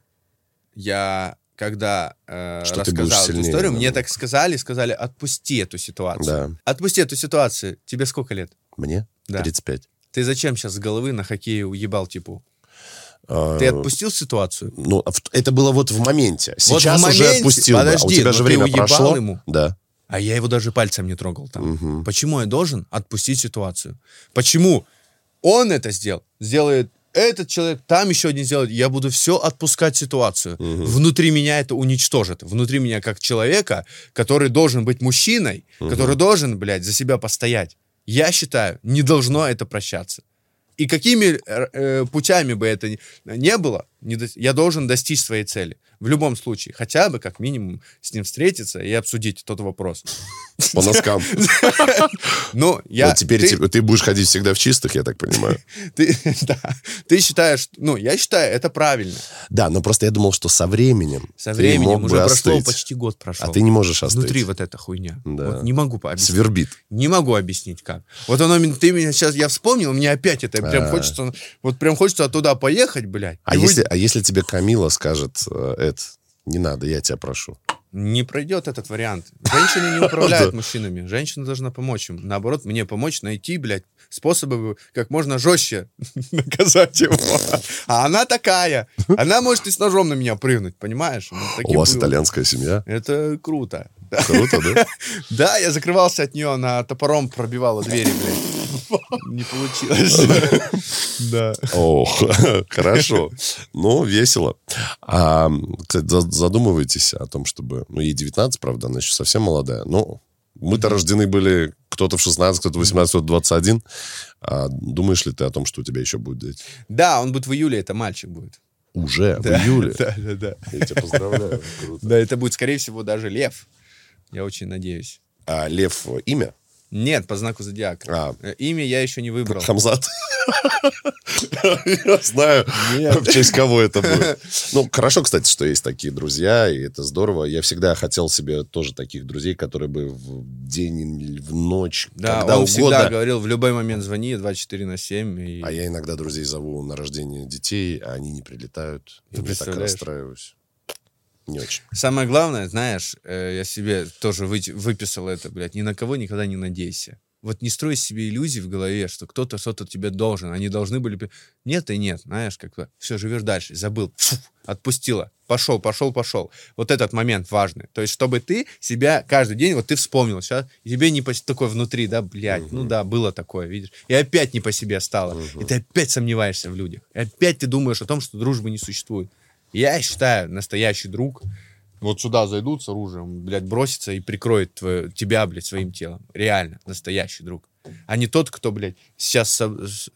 Я, когда э, Что рассказал эту сильнее, историю, да. мне так сказали, сказали, отпусти эту ситуацию. Да. Отпусти эту ситуацию. Тебе сколько лет? Мне? Да. 35. Ты зачем сейчас с головы на хоккее уебал, типу? А, Ты отпустил ситуацию? Ну, а это было вот в моменте. Вот в Сейчас уже моменте- отпустил. да. Подожди, У тебя но же ты время прошло. ему? Да. А я его даже пальцем не трогал там. Мгм. Почему я должен отпустить ситуацию? Почему он это сделал? Сделает этот человек, там еще один сделает. Я буду все отпускать ситуацию. Внутри меня это уничтожит. Внутри меня как человека, который должен быть мужчиной, который должен, блядь, за себя постоять. Я считаю, не должно это прощаться. И какими э, путями бы это не было, не до- я должен достичь своей цели. В любом случае. Хотя бы, как минимум, с ним встретиться и обсудить тот вопрос. По носкам. Ну, я... Вот теперь ты, те- ты будешь ходить всегда в чистых, я так понимаю. ты- да. Ты считаешь... Ну, я считаю, это правильно. Да, но просто я думал, что со временем Со временем уже прошло почти год прошел. А ты не можешь остыть. Внутри вот эта хуйня. Да. Вот не могу пообъяснить. Свербит. Не могу объяснить, как. Вот оно, ты меня сейчас, я вспомнил, мне опять это прям А. хочется, вот прям хочется туда поехать, блядь. А если, а если тебе Камила скажет, э, Эд, не надо, я тебя прошу. Не пройдет этот вариант. Женщины не управляют мужчинами. Женщина должна помочь им. Наоборот, мне помочь найти, блядь, способы как можно жестче наказать его. А она такая. Она может и с ножом на меня прыгнуть, понимаешь? Ну, У вас итальянская семья? Это круто. Круто, да? Да, я закрывался от нее, она топором пробивала двери, блядь. Не получилось. Да. О, хорошо. Ну, весело. А, кстати, за- задумываетесь о том, чтобы... Ну, ей 19, правда, она еще совсем молодая. Но мы-то рождены были кто-то в 16, кто-то в 18, кто-то в 21. А думаешь ли ты о том, что у тебя еще будет дети? Да, он будет в июле, это мальчик будет. Уже, Да, в июле. Да, да, да. Я тебя поздравляю. Круто. Да, это будет, скорее всего, даже лев. Я очень надеюсь. А Лев имя? Нет, по знаку зодиака. А. Э, Имя я еще не выбрал. Хамзат. Я знаю, в честь кого это будет. Ну, хорошо, кстати, что есть такие друзья, и это здорово. Я всегда хотел себе тоже таких друзей, которые бы в день или в ночь, Да, когда он всегда угодно. говорил, в любой момент звони 24 на 7. И... А я иногда друзей зову на рождение детей, а они не прилетают. И Ты я так расстраиваюсь. Не очень. Самое главное, знаешь, э, я себе тоже вы- выписал это, блядь, ни на кого никогда не надейся. Вот не строй себе иллюзий в голове, что кто-то что-то тебе должен. Они должны были... бы- Нет и нет, знаешь, как бы все, живешь дальше, забыл, фу, отпустила, пошел, пошел, пошел. Вот этот момент важный. То есть, чтобы ты себя каждый день, вот ты вспомнил сейчас, тебе не по- такое внутри, да, блядь, ну да, было такое, видишь. И опять не по себе стало. И ты опять сомневаешься в людях. И опять ты думаешь о том, что дружбы не существует. Я считаю, настоящий друг Вот сюда зайдут с оружием, блядь, бросится и прикроет твое, тебя, блядь, своим телом. Реально, настоящий друг. А не тот, кто, блядь, сейчас со,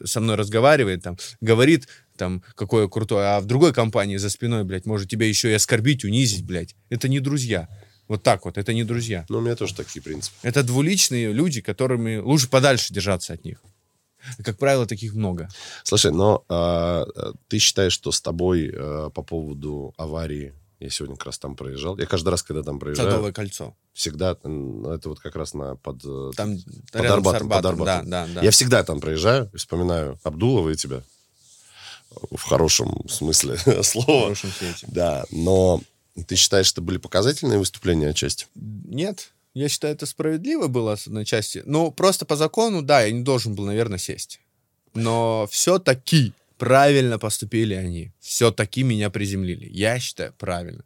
со мной разговаривает, там, говорит, там, какое крутое, а в другой компании за спиной, блядь, может тебя еще и оскорбить, унизить, блядь. Это не друзья. Вот так вот, это не друзья. Ну, у меня тоже такие принципы. Это двуличные люди, которыми лучше подальше держаться от них. Как правило, таких много. Слушай, но а, ты считаешь, что с тобой а, по поводу аварии, я сегодня как раз там проезжал, я каждый раз, когда там проезжаю, Садовое кольцо. всегда, это вот как раз на под, э, Там под Арбатом, под Арбатом. Да, да, да. Я всегда там проезжаю и вспоминаю Абдулова и тебя. В хорошем смысле в слова. хорошем свете. Да, но ты считаешь, что были показательные выступления отчасти? Нет, я считаю, это справедливо было с одной части. Ну, просто по закону, да, я не должен был, наверное, сесть. Но все-таки правильно поступили они. Все-таки меня приземлили. Я считаю, правильно.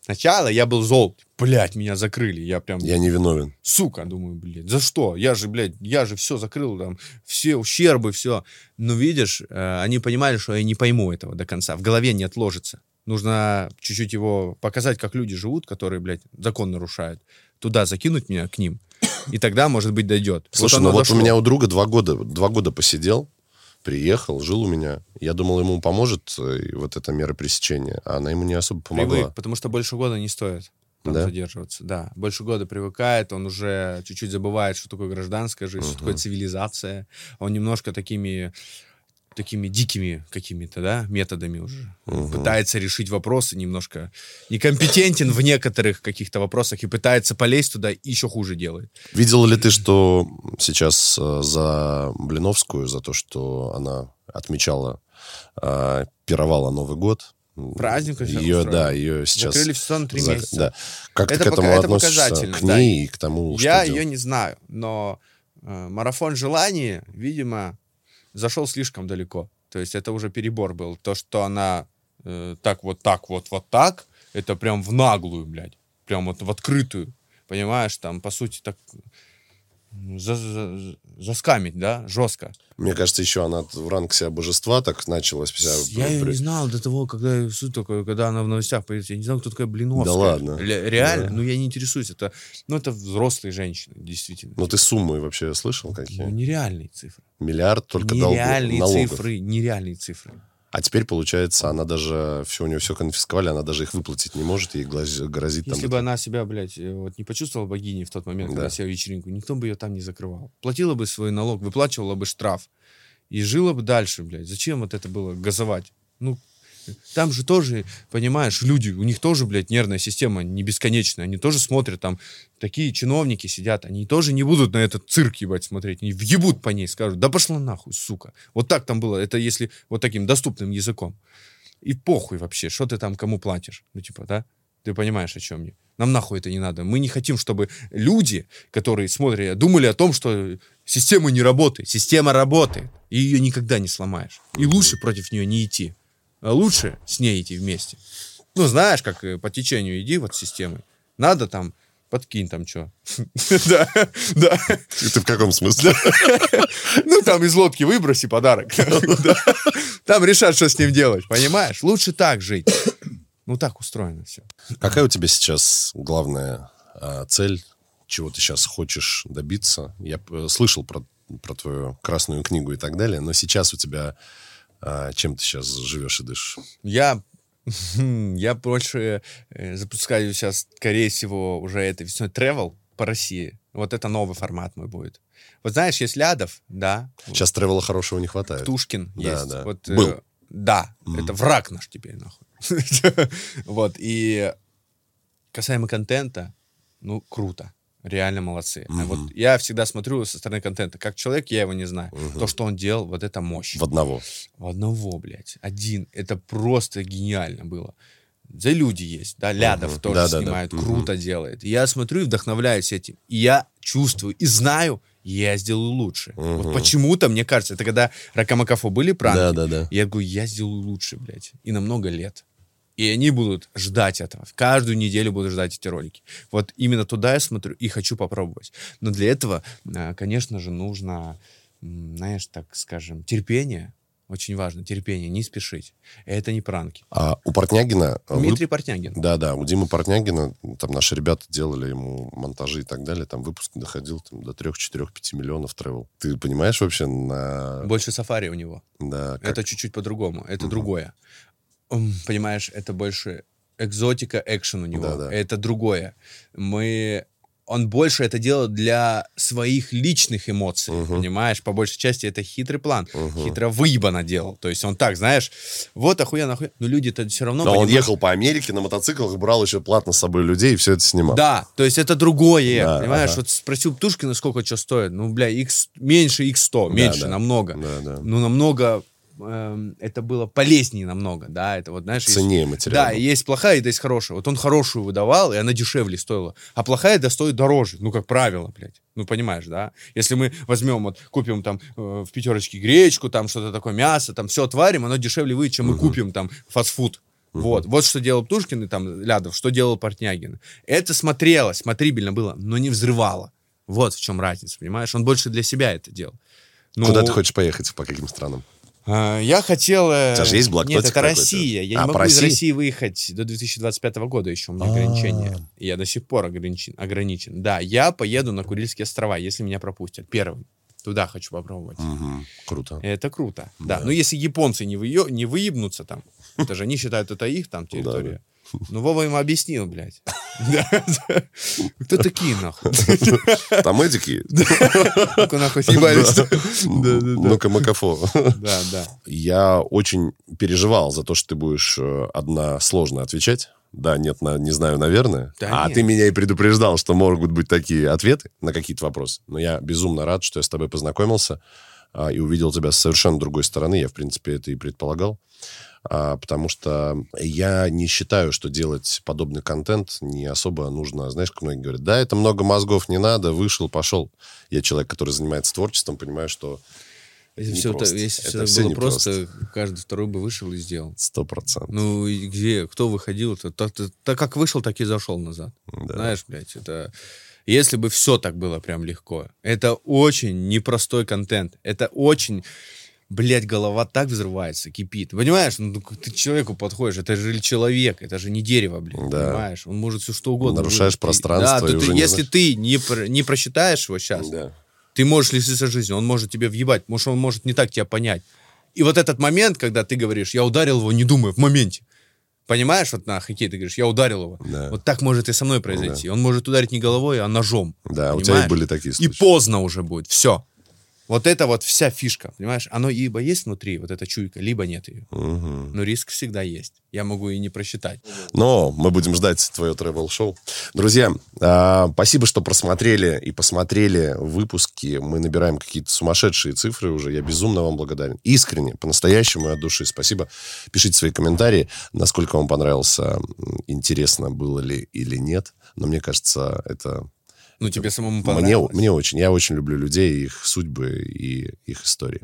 Сначала я был зол. Блять, меня закрыли. Я прям, Я не виновен. сука, думаю, блядь, за что? Я же, блядь, я же все закрыл, там, все ущербы, все. Но видишь, э, они понимали, что я не пойму этого до конца. В голове не отложится. Нужно чуть-чуть его показать, как люди живут, которые, блядь, закон нарушают. Туда закинуть меня к ним. И тогда, может быть, дойдет. Слушай, оно ну вот дошло. у меня у друга два года, два года посидел, приехал, жил у меня. Я думал, ему поможет э, вот эта мера пресечения, а она ему не особо помогла. Привык, потому что больше года не стоит там Да? задерживаться. Да, больше года привыкает, он уже чуть-чуть забывает, что такое гражданская жизнь, что такое цивилизация. Он немножко такими такими дикими какими-то, да, методами уже пытается решить вопросы немножко некомпетентен в некоторых каких-то вопросах и пытается полезть туда и еще хуже делает. Видел ли ты, что сейчас э, за Блиновскую, за то, что она отмечала, э, пировала Новый год? Праздник ее, устроили. да, ее сейчас... Закрыли в сезон три за- месяца. Да. Как Это ты к этому пока- относишься? К да. ней и к тому, что Я делать? ее не знаю, но э, марафон желаний, видимо, зашел слишком далеко. То есть это уже перебор был. То, что она э, так вот так вот вот так, это прям в наглую, блядь. Прям вот в открытую. Понимаешь, там, по сути, так за, за- заскамить, да, жестко. Мне кажется, еще она в ранг себя божества так начала себя... Я ее не знал до того, когда такое, когда она в новостях появилась. Я не знал, кто такая Блиновская. Да ладно? Ре- Реально? Да. Ну, я не интересуюсь. Это, ну, это взрослые женщины, действительно. Ну, ты суммы вообще слышал Ну, какие? нереальные цифры. Миллиард только долгов, нереальные налогов. цифры, нереальные цифры. А теперь, получается, она даже... Все, у нее все конфисковали, она даже их выплатить не может, ей грозит там... Если бы она себя, блядь, э, вот не почувствовала богиней в тот момент, когда Да. села вечеринку, никто бы ее там не закрывал. Платила бы свой налог, выплачивала бы штраф. И жила бы дальше, блядь. Зачем вот это было газовать? Ну, там же тоже, понимаешь, люди, у них тоже, блядь, нервная система не бесконечная. Они тоже смотрят, там такие чиновники сидят, они тоже не будут на этот цирк, ебать, смотреть. Они въебут по ней, скажут, да пошла нахуй, сука. Вот так там было, это если вот таким доступным языком. И похуй вообще, что ты там кому платишь. Ну, типа, да? Ты понимаешь, о чем я? Нам нахуй это не надо. Мы не хотим, чтобы люди, которые смотрят, думали о том, что система не работает. Система работает. И ее никогда не сломаешь. И лучше против нее не идти. А лучше с ней идти вместе. Ну, знаешь, как э, по течению иди вот с системой. Надо там, подкинь там что. Да, да. Ты в каком смысле? Ну, там из лодки выброси подарок. Да. Там решат, что с ним делать, понимаешь? Лучше так жить. Ну, так устроено все. Какая у тебя сейчас главная а, цель? Чего ты сейчас хочешь добиться? Я э, слышал про, про твою красную книгу и так далее, но сейчас у тебя... а, чем ты сейчас живешь и дышишь? Я, я больше э, запускаю сейчас, скорее всего, уже этой весной travel по России. Вот это новый формат мой будет. Вот знаешь, есть Лядов, да, Сейчас тревела хорошего не хватает. Птушкин Да, есть. да. Вот, э, Был. да, это враг наш теперь, нахуй. Вот, и касаемо контента, ну, круто. Реально молодцы. А вот я всегда смотрю со стороны контента. Как человек, я его не знаю. То, что он делал, вот это мощь. В одного. В одного, блядь. Один. Это просто гениально было. За люди есть, да, Лядов Мгм. тоже Да-да-да. снимает, Мгм. круто делает. И я смотрю и вдохновляюсь этим. И я чувствую и знаю, я сделаю лучше. Вот почему-то, мне кажется, это когда Ракамакафо были пранки, Да-да-да. я говорю, я сделаю лучше, блядь. И на много лет. И они будут ждать этого. Каждую неделю будут ждать эти ролики. Вот именно туда я смотрю и хочу попробовать. Но для этого, а, конечно же, нужно, знаешь, так скажем, терпение Очень важно. Терпение, не спешить. Это не пранки. А у Портнягина... вы- Дмитрий Портнягин. Да-да, у Димы Портнягина, там наши ребята делали ему монтажи и так далее, там выпуск доходил там, до 3, 4, 5 миллионов тревел. Ты понимаешь вообще на... Больше сафари у него. Да, как- Это чуть-чуть по-другому. Это другое. Понимаешь, это больше экзотика, экшен у него. Да-да. Это другое. Мы... Он больше это делает для своих личных эмоций, понимаешь? По большей части это хитрый план. Хитро выебано делал. То есть он так, знаешь, вот охуенно, охуенно. Но люди-то все равно Но он понимают- ехал по Америке на мотоциклах, брал еще платно с собой людей и все это снимал. Да, то есть это другое, Да, понимаешь? ага. Вот спросил Птушкина, сколько что стоит. Ну, бля, X, меньше X100, Да, меньше да. намного. Да, да. Ну, намного, эм, это было полезнее намного, да, это вот, знаешь... есть- Ценнее материал Да, есть плохая, и есть хорошая. Вот он хорошую выдавал, и она дешевле стоила. А плохая, да, стоит дороже, ну, как правило, блядь. Ну, понимаешь, да? Если мы возьмем, вот, купим там э, в пятерочке гречку, там что-то такое, мясо, там все отварим, оно дешевле выйдет, чем мы купим там фастфуд. Вот, вот что делал Птушкин и там Лядов, что делал Портнягин. Это смотрелось, смотрибельно было, но не взрывало. Вот в чем разница, понимаешь? Он больше для себя это делал. Ну, Куда ты хочешь поехать, по каким странам? А, Я хотел... э, У тебя же есть блокнотик Нет, это? Россия. Я А, не могу из России? России выехать до 2025 года еще. У меня А. ограничения. И Я до сих пор ограничен, ограничен. Да, я поеду на Курильские острова, если меня пропустят. Первым. Туда хочу попробовать. Мгм, Круто. Это круто. Да. Но если японцы не, выё- не выебнутся там, это же они считают, это их там территория. Ну, Вова им объяснил, блядь. Кто такие, нахуй? Там эдики. Ну-ка, нахуй, съебались. Ну-ка, Макафо. Да, да. Я очень переживал за то, что ты будешь э, односложно отвечать. Да, нет, на, не знаю, наверное. Да а нет. ты меня и предупреждал, что могут быть такие ответы на какие-то вопросы. Но я безумно рад, что я с тобой познакомился а, и увидел тебя с совершенно другой стороны. Я, в принципе, это и предполагал. А, потому что я не считаю, что делать подобный контент не особо нужно. Знаешь, как многие говорят, да, это много мозгов не надо, вышел, пошел. Я человек, который занимается творчеством, понимаю, что Если Не все, просто. если Это всё всё было непросто. просто, каждый второй бы вышел и сделал. сто процентов. Ну, и где, кто выходил, то, так, так- так как вышел, так и зашел назад. Да. Знаешь, блядь, это... Если бы все так было прям легко. Это очень непростой контент. Это очень... Блядь, голова так взрывается, кипит. Понимаешь, ну, ты к человеку подходишь, это же человек, это же не дерево, блядь, Да. понимаешь? Он может все что угодно. Нарушаешь. И- пространство Да, и ты- не если знаешь. ты не, не просчитаешь его сейчас, Да. ты можешь лишиться жизни, он может тебе въебать, может, он может не так тебя понять. И вот этот момент, когда ты говоришь, я ударил его, не думая, в моменте. Понимаешь, вот на хоккей ты говоришь, я ударил его. Да. Вот так может и со мной произойти. Он может ударить не головой, а ножом. Да, у тебя Понимаешь? и были такие И случаи. поздно уже будет, все. Вот это вот вся фишка, понимаешь? Оно либо есть внутри, вот эта чуйка, либо нет ее. Мгм. Но риск всегда есть. Я могу и не просчитать. Но мы будем ждать твое travel-шоу. Друзья, а, спасибо, что просмотрели и посмотрели выпуски. Мы набираем какие-то сумасшедшие цифры уже. Я безумно вам благодарен. Искренне, по-настоящему и от души. Спасибо. Пишите свои комментарии, насколько вам понравился, интересно было ли или нет. Но мне кажется, это Ну, тебе самому Мне, понравилось. мне очень. Я очень люблю людей, их судьбы и их истории.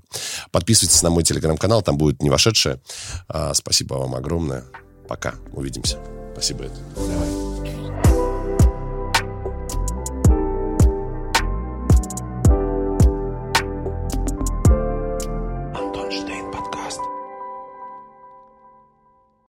Подписывайтесь на мой телеграм-канал, там будет не вошедшее. А, спасибо вам огромное. Пока. Увидимся. Спасибо, это. Давай.